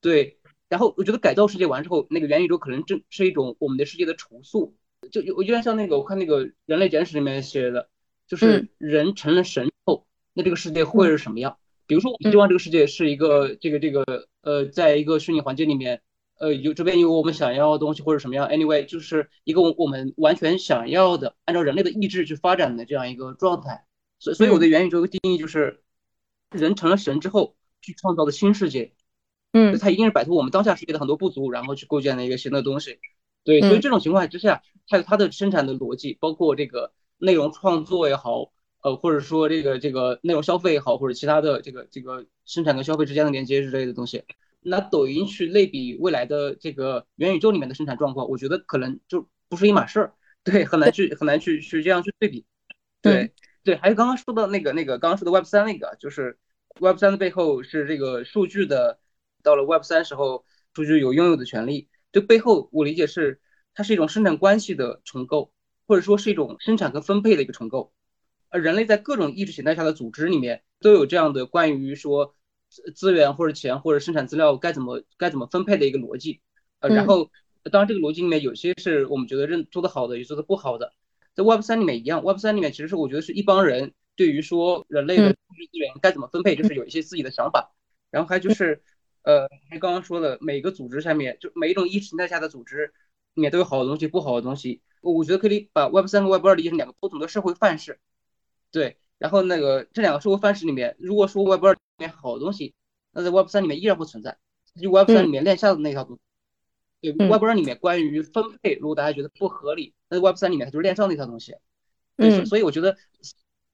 对，然后我觉得改造世界完之后，那个元宇宙可能正是一种我们的世界的重塑。就有有点像那个，我看那个《人类简史》里面写的，就是人成了神后，那这个世界会是什么样？比如说，我们希望这个世界是一个这个这个呃，在一个虚拟环境里面，呃，有这边有我们想要的东西或者什么样，anyway，就是一个我们完全想要的，按照人类的意志去发展的这样一个状态。所以，所以我的元宇宙的定义就是，人成了神之后去创造的新世界。嗯，它一定是摆脱我们当下世界的很多不足，然后去构建的一个新的东西。对，所以这种情况之下，它它的生产的逻辑，包括这个内容创作也好。呃，或者说这个这个内容消费也好，或者其他的这个这个生产跟消费之间的连接之类的东西，拿抖音去类比未来的这个元宇宙里面的生产状况，我觉得可能就不是一码事儿，对，很难去很难去去这样去对比，对。对，还有刚刚说到那个那个刚刚说的 Web 三那个，就是 Web 三的背后是这个数据的，到了 Web 三时候，数据有拥有的权利，这背后我理解是它是一种生产关系的重构，或者说是一种生产和分配的一个重构。而，人类在各种意识形态下的组织里面都有这样的关于说资源或者钱或者生产资料该怎么该怎么分配的一个逻辑。呃，然后当然这个逻辑里面有些是我们觉得认做的好的，也做的不好的。在 Web 三里面一样，Web 三里面其实是我觉得是一帮人对于说人类的物质资源该怎么分配，就是有一些自己的想法。然后还就是呃，还刚刚说的每个组织下面就每一种意识形态下的组织里面都有好的东西，不好的东西。我觉得可以把 Web 三和 Web 二理解成两个不同的社会范式。对，然后那个这两个社会范式里面，如果说 Web 二里面好的东西，那在 Web 三里面依然不存在。就 Web 三里面链下的那套东西，对，Web 二里面关于分配，如果大家觉得不合理，那在 Web 三里面它就是链上那套东西。嗯，所以我觉得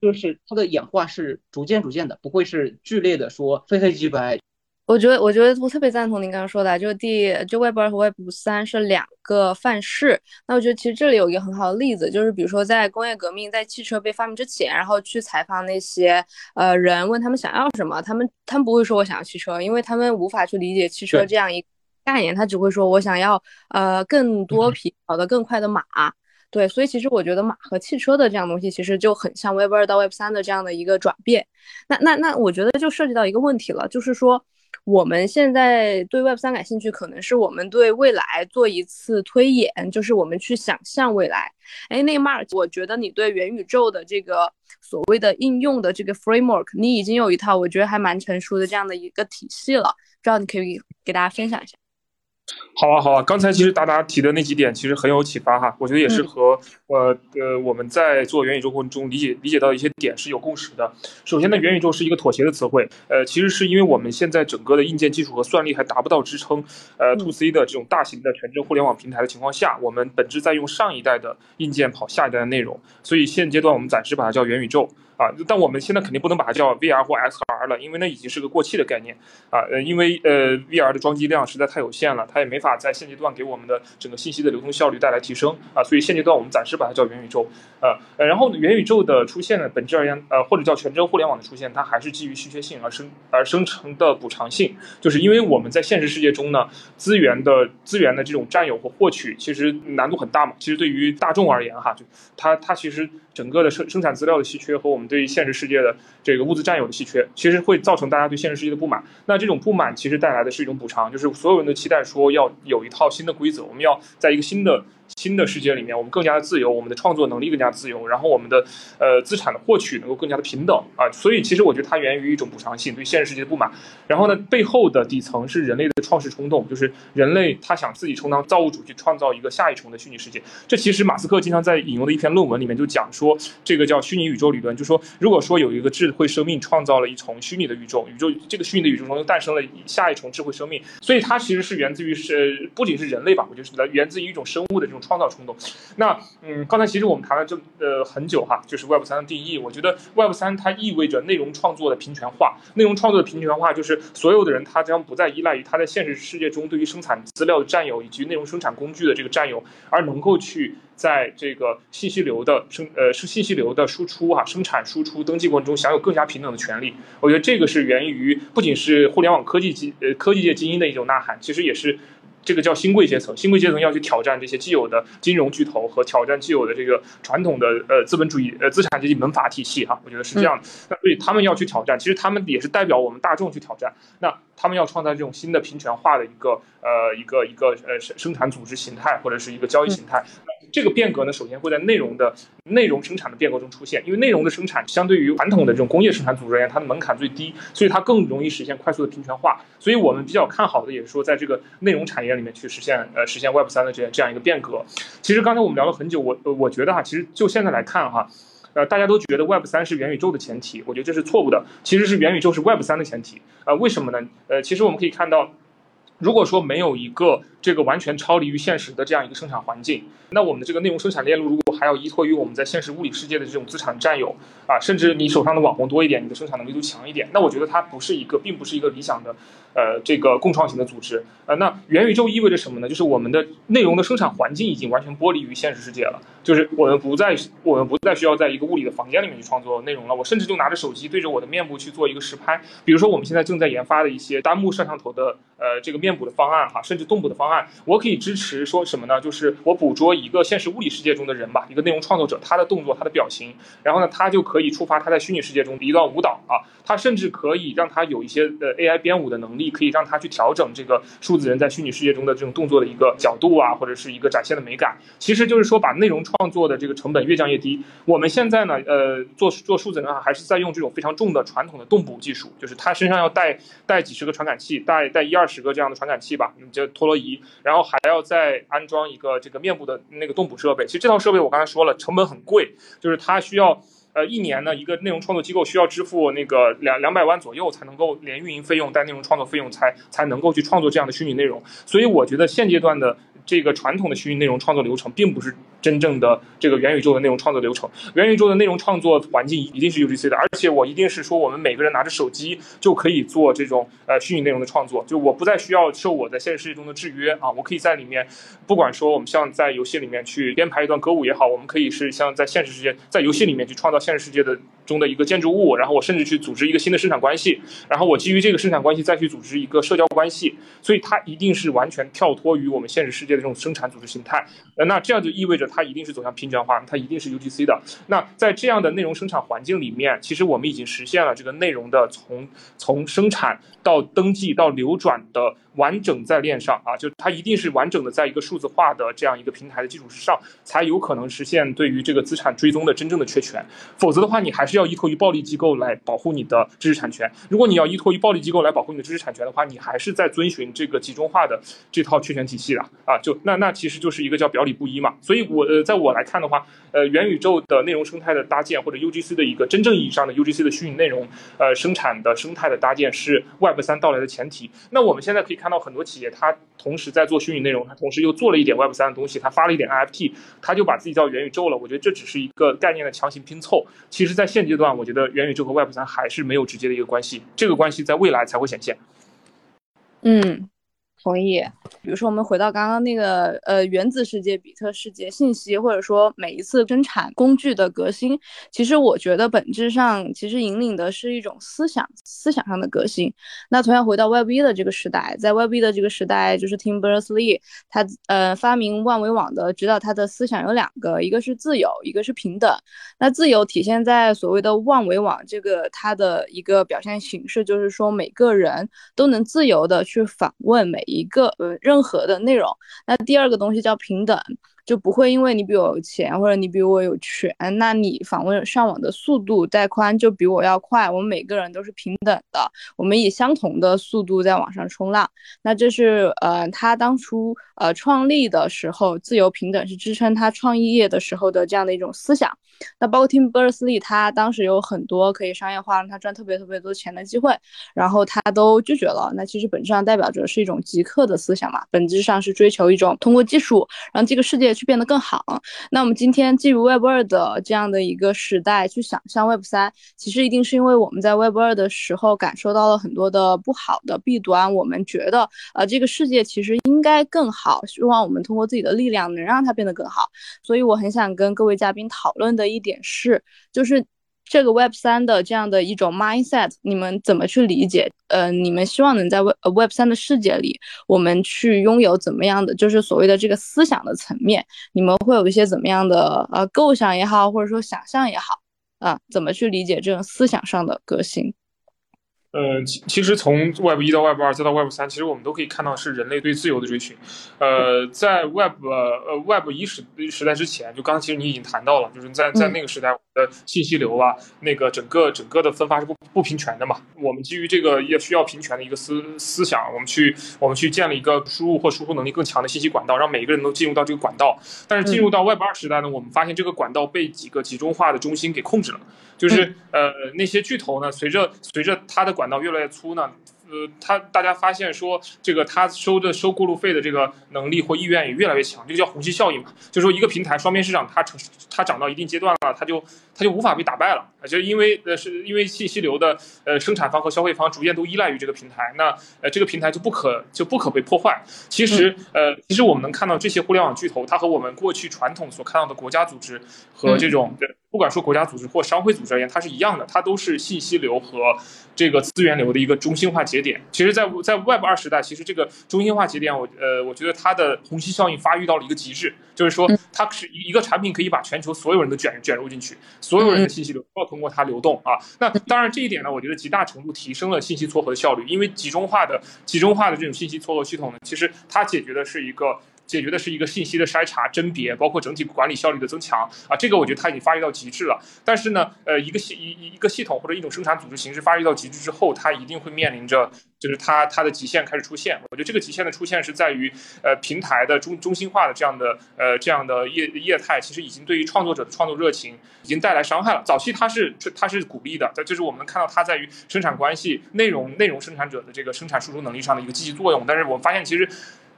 就是它的演化是逐渐逐渐的，不会是剧烈的说非黑即白。我觉得，我觉得我特别赞同您刚刚说的，就是第就 Web 二和 Web 三是两个范式。那我觉得其实这里有一个很好的例子，就是比如说在工业革命，在汽车被发明之前，然后去采访那些呃人，问他们想要什么，他们他们不会说我想要汽车，因为他们无法去理解汽车这样一概念，他只会说我想要呃更多匹跑得更快的马。对，所以其实我觉得马和汽车的这样东西，其实就很像 Web 二到 Web 三的这样的一个转变。那那那我觉得就涉及到一个问题了，就是说。我们现在对 Web 三感兴趣，可能是我们对未来做一次推演，就是我们去想象未来。哎，那 Mark，我觉得你对元宇宙的这个所谓的应用的这个 framework，你已经有一套我觉得还蛮成熟的这样的一个体系了，不知道你可以给大家分享一下。好啊，好啊，刚才其实达达提的那几点其实很有启发哈，我觉得也是和呃呃我们在做元宇宙过程中理解理解到一些点是有共识的。首先呢，元宇宙是一个妥协的词汇，呃，其实是因为我们现在整个的硬件技术和算力还达不到支撑呃 to C 的这种大型的全真互联网平台的情况下，我们本质在用上一代的硬件跑下一代的内容，所以现阶段我们暂时把它叫元宇宙。啊，但我们现在肯定不能把它叫 VR 或 XR，了，因为那已经是个过气的概念啊。呃，因为呃 VR 的装机量实在太有限了，它也没法在现阶段给我们的整个信息的流通效率带来提升啊。所以现阶段我们暂时把它叫元宇宙。呃呃，然后元宇宙的出现呢，本质而言，呃或者叫全真互联网的出现，它还是基于稀缺性而生而生成的补偿性，就是因为我们在现实世界中呢，资源的资源的这种占有和获取其实难度很大嘛。其实对于大众而言哈，就它它其实整个的生生产资料的稀缺和我们对于现实世界的这个物资占有的稀缺，其实会造成大家对现实世界的不满。那这种不满其实带来的是一种补偿，就是所有人都期待说要有一套新的规则，我们要在一个新的。新的世界里面，我们更加的自由，我们的创作能力更加自由，然后我们的呃资产的获取能够更加的平等啊，所以其实我觉得它源于一种补偿性对现实世界的不满，然后呢背后的底层是人类的创世冲动，就是人类他想自己充当造物主去创造一个下一重的虚拟世界。这其实马斯克经常在引用的一篇论文里面就讲说，这个叫虚拟宇宙理论，就说如果说有一个智慧生命创造了一重虚拟的宇宙，宇宙这个虚拟的宇宙中又诞生了下一重智慧生命，所以它其实是源自于是不仅是人类吧，我觉得是来源自于一种生物的这种创造冲动。那嗯，刚才其实我们谈了这呃很久哈，就是 Web 三的定义。我觉得 Web 三它意味着内容创作的平权化。内容创作的平权化，就是所有的人他将不再依赖于他在现实世界中对于生产资料的占有以及内容生产工具的这个占有，而能够去在这个信息流的生呃是信息流的输出哈，生产输出登记过程中享有更加平等的权利。我觉得这个是源于不仅是互联网科技基呃科技界精英的一种呐喊，其实也是。这个叫新贵阶层，新贵阶层要去挑战这些既有的金融巨头和挑战既有的这个传统的呃资本主义呃资产阶级门阀体系哈，我觉得是这样的。那所以他们要去挑战，其实他们也是代表我们大众去挑战。那他们要创造这种新的平权化的一个呃一个一个呃生生产组织形态或者是一个交易形态。这个变革呢，首先会在内容的内容生产的变革中出现，因为内容的生产相对于传统的这种工业生产组织而言，它的门槛最低，所以它更容易实现快速的平权化。所以我们比较看好的也是说，在这个内容产业里面去实现呃实现 Web 三的这样这样一个变革。其实刚才我们聊了很久，我我觉得哈，其实就现在来看哈，呃，大家都觉得 Web 三是元宇宙的前提，我觉得这是错误的，其实是元宇宙是 Web 三的前提。呃，为什么呢？呃，其实我们可以看到，如果说没有一个这个完全超离于现实的这样一个生产环境，那我们的这个内容生产链路如果还要依托于我们在现实物理世界的这种资产占有啊，甚至你手上的网红多一点，你的生产能力都强一点，那我觉得它不是一个，并不是一个理想的，呃，这个共创型的组织。呃，那元宇宙意味着什么呢？就是我们的内容的生产环境已经完全剥离于现实世界了，就是我们不再我们不再需要在一个物理的房间里面去创作内容了。我甚至就拿着手机对着我的面部去做一个实拍，比如说我们现在正在研发的一些单目摄像头的呃这个面部的方案哈，甚至动捕的方案。我可以支持说什么呢？就是我捕捉一个现实物理世界中的人吧，一个内容创作者，他的动作、他的表情，然后呢，他就可以触发他在虚拟世界中的一段舞蹈啊。他甚至可以让他有一些呃 AI 编舞的能力，可以让他去调整这个数字人在虚拟世界中的这种动作的一个角度啊，或者是一个展现的美感。其实就是说把内容创创作的这个成本越降越低。我们现在呢，呃，做做数字人啊，还是在用这种非常重的传统的动捕技术，就是他身上要带带几十个传感器，带带一二十个这样的传感器吧，就陀螺仪，然后还要再安装一个这个面部的那个动捕设备。其实这套设备我刚才说了，成本很贵，就是它需要。呃，一年呢，一个内容创作机构需要支付那个两两百万左右，才能够连运营费用带内容创作费用，才才能够去创作这样的虚拟内容。所以我觉得现阶段的。这个传统的虚拟内容创作流程，并不是真正的这个元宇宙的内容创作流程。元宇宙的内容创作环境一定是 UGC 的，而且我一定是说，我们每个人拿着手机就可以做这种呃虚拟内容的创作，就我不再需要受我在现实世界中的制约啊，我可以在里面，不管说我们像在游戏里面去编排一段歌舞也好，我们可以是像在现实世界，在游戏里面去创造现实世界的中的一个建筑物，然后我甚至去组织一个新的生产关系，然后我基于这个生产关系再去组织一个社交关系，所以它一定是完全跳脱于我们现实世界的这种生产组织形态，呃，那这样就意味着它一定是走向平权化，它一定是 UGC 的。那在这样的内容生产环境里面，其实我们已经实现了这个内容的从从生产到登记到流转的。完整在链上啊，就它一定是完整的在一个数字化的这样一个平台的基础之上，才有可能实现对于这个资产追踪的真正的确权。否则的话，你还是要依托于暴力机构来保护你的知识产权。如果你要依托于暴力机构来保护你的知识产权的话，你还是在遵循这个集中化的这套确权体系的啊。就那那其实就是一个叫表里不一嘛。所以，我呃，在我来看的话，呃，元宇宙的内容生态的搭建，或者 UGC 的一个真正意义上的 UGC 的虚拟内容呃生产的生态的搭建，是 Web 三到来的前提。那我们现在可以看。看到很多企业，它同时在做虚拟内容，它同时又做了一点 Web 三的东西，它发了一点 NFT，它就把自己叫元宇宙了。我觉得这只是一个概念的强行拼凑。其实，在现阶段，我觉得元宇宙和 Web 三还是没有直接的一个关系，这个关系在未来才会显现。嗯。同意，比如说我们回到刚刚那个呃原子世界、比特世界信息，或者说每一次生产工具的革新，其实我觉得本质上其实引领的是一种思想思想上的革新。那同样回到 Web 一的这个时代，在 Web 一的这个时代，就是 Tim Berners-Lee 他呃发明万维网的，指导他的思想有两个，一个是自由，一个是平等。那自由体现在所谓的万维网这个它的一个表现形式，就是说每个人都能自由的去访问每一。一个呃任何的内容，那第二个东西叫平等，就不会因为你比我有钱或者你比我有权，那你访问上网的速度带宽就比我要快。我们每个人都是平等的，我们以相同的速度在网上冲浪。那这是呃他当初呃创立的时候，自由平等是支撑他创业的时候的这样的一种思想。那包括 Tim Berners-Lee，他当时有很多可以商业化让他赚特别特别多钱的机会，然后他都拒绝了。那其实本质上代表着是一种极客的思想嘛，本质上是追求一种通过技术让这个世界去变得更好。那我们今天进入 Web 二的这样的一个时代去想象 Web 三，其实一定是因为我们在 Web 二的时候感受到了很多的不好的弊端，我们觉得呃这个世界其实应该更好，希望我们通过自己的力量能让它变得更好。所以我很想跟各位嘉宾讨论的。一点是，就是这个 Web 三的这样的一种 mindset，你们怎么去理解？呃，你们希望能在 Web Web 三的世界里，我们去拥有怎么样的，就是所谓的这个思想的层面，你们会有一些怎么样的呃构想也好，或者说想象也好啊？怎么去理解这种思想上的革新？呃，其其实从 Web 一到 Web 二再到 Web 三，其实我们都可以看到是人类对自由的追寻。呃，在 Web 呃 Web 一时时代之前，就刚才其实你已经谈到了，就是在在那个时代的信息流啊，那个整个整个的分发是不不平权的嘛。我们基于这个也需要平权的一个思思想，我们去我们去建立一个输入或输出能力更强的信息管道，让每一个人都进入到这个管道。但是进入到 Web 二时代呢，我们发现这个管道被几个集中化的中心给控制了。就是呃那些巨头呢，随着随着它的管道越来越粗呢。呃，他大家发现说，这个他收的收过路费的这个能力或意愿也越来越强，这个叫虹吸效应嘛。就说一个平台双边市场，它成它涨到一定阶段了，它就它就无法被打败了就因为呃是因为信息流的呃生产方和消费方逐渐都依赖于这个平台，那呃这个平台就不可就不可被破坏。其实呃其实我们能看到这些互联网巨头，它和我们过去传统所看到的国家组织和这种不管说国家组织或商会组织而言，它是一样的，它都是信息流和这个资源流的一个中心化节点。其实，在在 Web 二时代，其实这个中心化节点，我呃，我觉得它的虹吸效应发育到了一个极致，就是说，它是一个产品可以把全球所有人都卷卷入进去，所有人的信息流都要通过它流动啊。那当然，这一点呢，我觉得极大程度提升了信息撮合的效率，因为集中化的集中化的这种信息撮合系统呢，其实它解决的是一个。解决的是一个信息的筛查、甄别，包括整体管理效率的增强啊，这个我觉得它已经发育到极致了。但是呢，呃，一个系一一个系统或者一种生产组织形式发育到极致之后，它一定会面临着就是它它的极限开始出现。我觉得这个极限的出现是在于，呃，平台的中中心化的这样的呃这样的业业态，其实已经对于创作者的创作热情已经带来伤害了。早期它是它是鼓励的，就是我们看到它在于生产关系、内容内容生产者的这个生产输出能力上的一个积极作用。但是我们发现其实。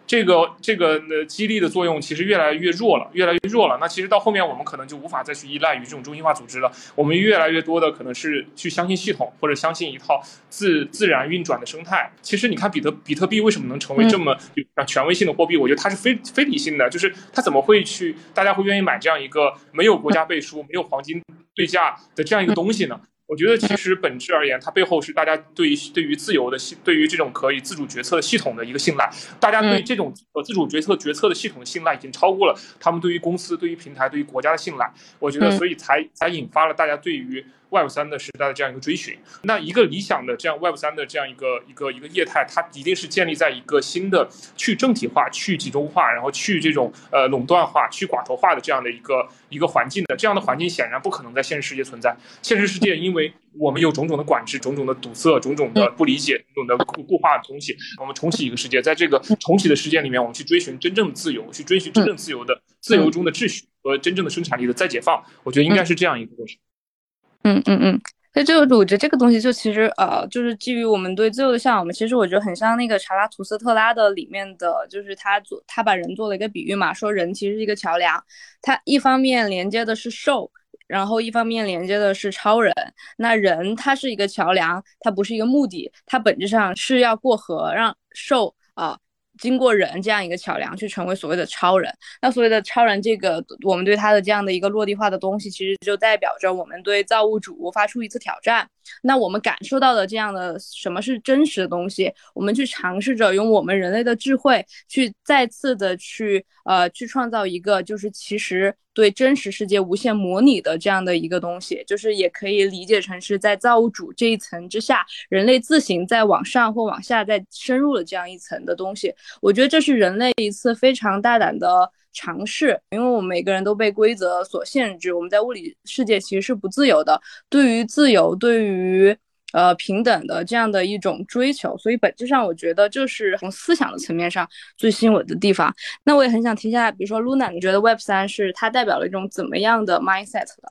这个这个呃激励的作用其实越来越弱了，越来越弱了。那其实到后面我们可能就无法再去依赖于这种中心化组织了。我们越来越多的可能是去相信系统，或者相信一套自自然运转的生态。其实你看比特比特币为什么能成为这么有权威性的货币？我觉得它是非非理性的，就是它怎么会去大家会愿意买这样一个没有国家背书、没有黄金对价的这样一个东西呢？我觉得其实本质而言，它背后是大家对于对于自由的系，对于这种可以自主决策的系统的一个信赖。大家对这种呃自主决策决策的系统的信赖，已经超过了他们对于公司、对于平台、对于国家的信赖。我觉得，所以才才引发了大家对于。Web 三的时代的这样一个追寻，那一个理想的这样 Web 三的这样一个一个一个业态，它一定是建立在一个新的去政体化、去集中化，然后去这种呃垄断化、去寡头化的这样的一个一个环境的。这样的环境显然不可能在现实世界存在。现实世界，因为我们有种种的管制、种种的堵塞、种种的不理解、种种的固固化的东西。我们重启一个世界，在这个重启的世界里面，我们去追寻真正的自由，去追寻真正自由的自由中的秩序和真正的生产力的再解放。我觉得应该是这样一个过程。嗯嗯嗯，所以这个我觉得这个东西就其实呃，就是基于我们对自由的向往嘛。其实我觉得很像那个查拉图斯特拉的里面的，就是他做他把人做了一个比喻嘛，说人其实是一个桥梁，他一方面连接的是兽，然后一方面连接的是超人。那人他是一个桥梁，他不是一个目的，他本质上是要过河，让兽啊。经过人这样一个桥梁去成为所谓的超人，那所谓的超人，这个我们对他的这样的一个落地化的东西，其实就代表着我们对造物主发出一次挑战。那我们感受到的这样的什么是真实的东西，我们去尝试着用我们人类的智慧去再次的去呃去创造一个就是其实对真实世界无限模拟的这样的一个东西，就是也可以理解成是在造物主这一层之下，人类自行在往上或往下再深入了这样一层的东西。我觉得这是人类一次非常大胆的。尝试，因为我们每个人都被规则所限制，我们在物理世界其实是不自由的。对于自由，对于呃平等的这样的一种追求，所以本质上我觉得就是从思想的层面上最吸引我的地方。那我也很想听一下，比如说 Luna，你觉得 Web 三是它代表了一种怎么样的 mindset 的？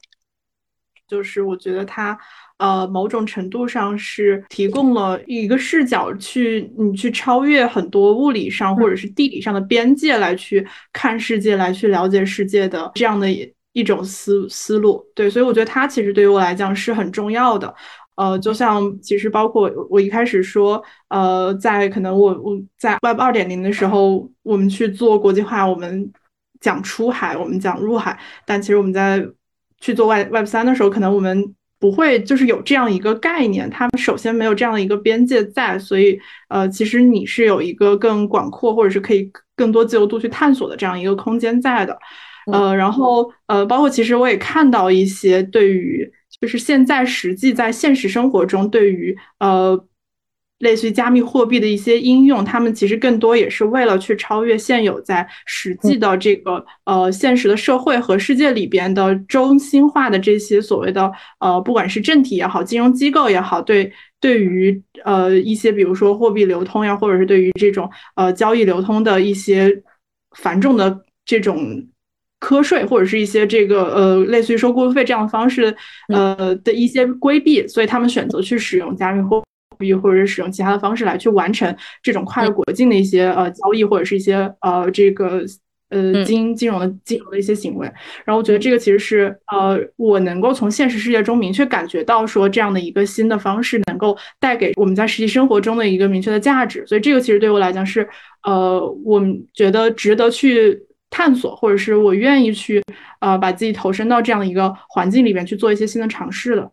就是我觉得它。呃，某种程度上是提供了一个视角，去你去超越很多物理上或者是地理上的边界来去看世界，来去了解世界的这样的一种思思路。对，所以我觉得它其实对于我来讲是很重要的。呃，就像其实包括我一开始说，呃，在可能我我在 Web 二点零的时候，我们去做国际化，我们讲出海，我们讲入海，但其实我们在去做 Web Web 三的时候，可能我们。不会，就是有这样一个概念，他们首先没有这样的一个边界在，所以呃，其实你是有一个更广阔，或者是可以更多自由度去探索的这样一个空间在的，呃，然后呃，包括其实我也看到一些对于，就是现在实际在现实生活中对于呃。类似于加密货币的一些应用，他们其实更多也是为了去超越现有在实际的这个呃现实的社会和世界里边的中心化的这些所谓的呃不管是政体也好，金融机构也好，对对于呃一些比如说货币流通呀，或者是对于这种呃交易流通的一些繁重的这种瞌税，或者是一些这个呃类似于收过路费这样的方式呃的一些规避，所以他们选择去使用加密货。币或者是使用其他的方式来去完成这种跨越国境的一些呃交易或者是一些呃这个呃金金融的金融的一些行为，然后我觉得这个其实是呃我能够从现实世界中明确感觉到说这样的一个新的方式能够带给我们在实际生活中的一个明确的价值，所以这个其实对我来讲是呃我们觉得值得去探索，或者是我愿意去呃把自己投身到这样的一个环境里面去做一些新的尝试的。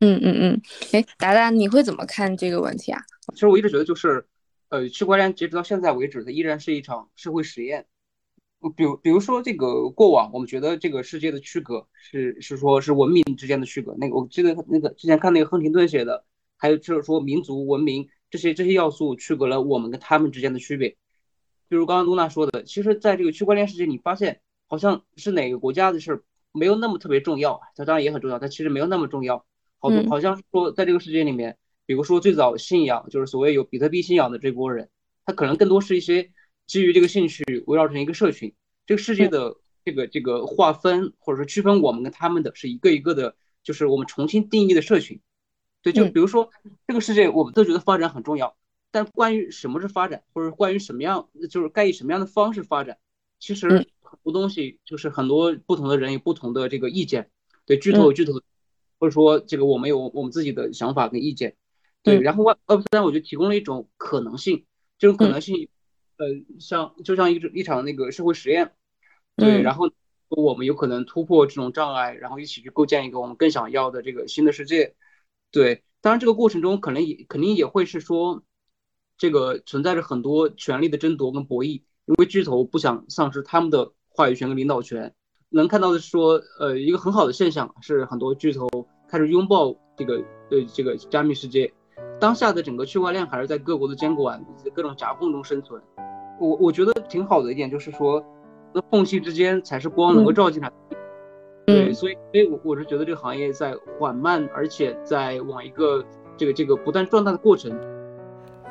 嗯嗯嗯，哎，达达，你会怎么看这个问题啊？其实我一直觉得，就是，呃，区块链截止到现在为止，它依然是一场社会实验。比如，比如说这个过往，我们觉得这个世界的区隔是是说是文明之间的区隔。那个我记得那个之前看那个亨廷顿写的，还有就是说民族文明这些这些要素区隔了我们跟他们之间的区别。比如刚刚露娜说的，其实在这个区块链世界，你发现好像是哪个国家的事儿没有那么特别重要，它当然也很重要，但其实没有那么重要。好多好像说，在这个世界里面，比如说最早信仰就是所谓有比特币信仰的这波人，他可能更多是一些基于这个兴趣围绕成一个社群。这个世界的这个这个划分或者说区分我们跟他们的是一个一个的，就是我们重新定义的社群。对，就比如说这个世界，我们都觉得发展很重要，但关于什么是发展，或者关于什么样，就是该以什么样的方式发展，其实很多东西就是很多不同的人有不同的这个意见。对，巨头有巨头。或者说，这个我们有我们自己的想法跟意见，对。然后 Web 三我觉得提供了一种可能性，这种可能性，呃，像就像一一场那个社会实验，对。然后我们有可能突破这种障碍，然后一起去构建一个我们更想要的这个新的世界，对。当然这个过程中可能也肯定也会是说，这个存在着很多权力的争夺跟博弈，因为巨头不想丧失他们的话语权跟领导权。能看到的是说，呃，一个很好的现象是很多巨头开始拥抱这个呃这个加密世界。当下的整个区块链还是在各国的监管以及各种夹缝中生存。我我觉得挺好的一点就是说，那缝隙之间才是光能够照进来。对，所以所以我我是觉得这个行业在缓慢，而且在往一个这个这个不断壮大的过程。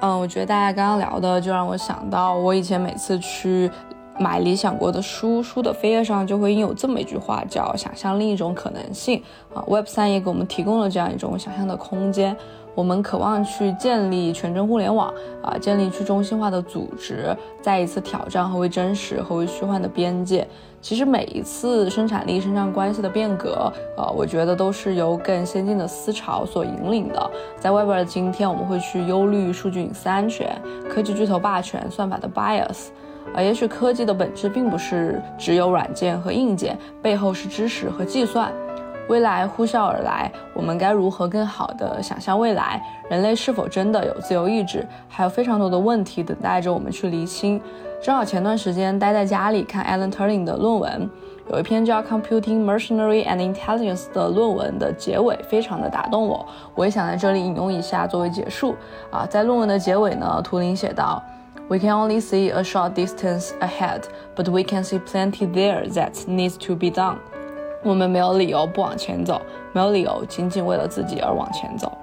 嗯，我觉得大家刚刚聊的就让我想到，我以前每次去。买理想国的书，书的扉页上就会印有这么一句话，叫“想象另一种可能性”。啊，Web 三也给我们提供了这样一种想象的空间。我们渴望去建立全真互联网，啊，建立去中心化的组织，再一次挑战何为真实、何为虚幻的边界。其实每一次生产力、生产关系的变革，呃，我觉得都是由更先进的思潮所引领的。在 Web 的今天，我们会去忧虑数据隐私安全、科技巨头霸权、算法的 bias。啊，也许科技的本质并不是只有软件和硬件，背后是知识和计算。未来呼啸而来，我们该如何更好地想象未来？人类是否真的有自由意志？还有非常多的问题等待着我们去厘清。正好前段时间待在家里看 Alan Turing 的论文，有一篇叫《Computing Machinery and Intelligence》的论文的结尾非常的打动我，我也想在这里引用一下作为结束。啊，在论文的结尾呢，图灵写道：“We can only see a short distance ahead, but we can see plenty there that needs to be done.” 我们没有理由不往前走，没有理由仅仅为了自己而往前走。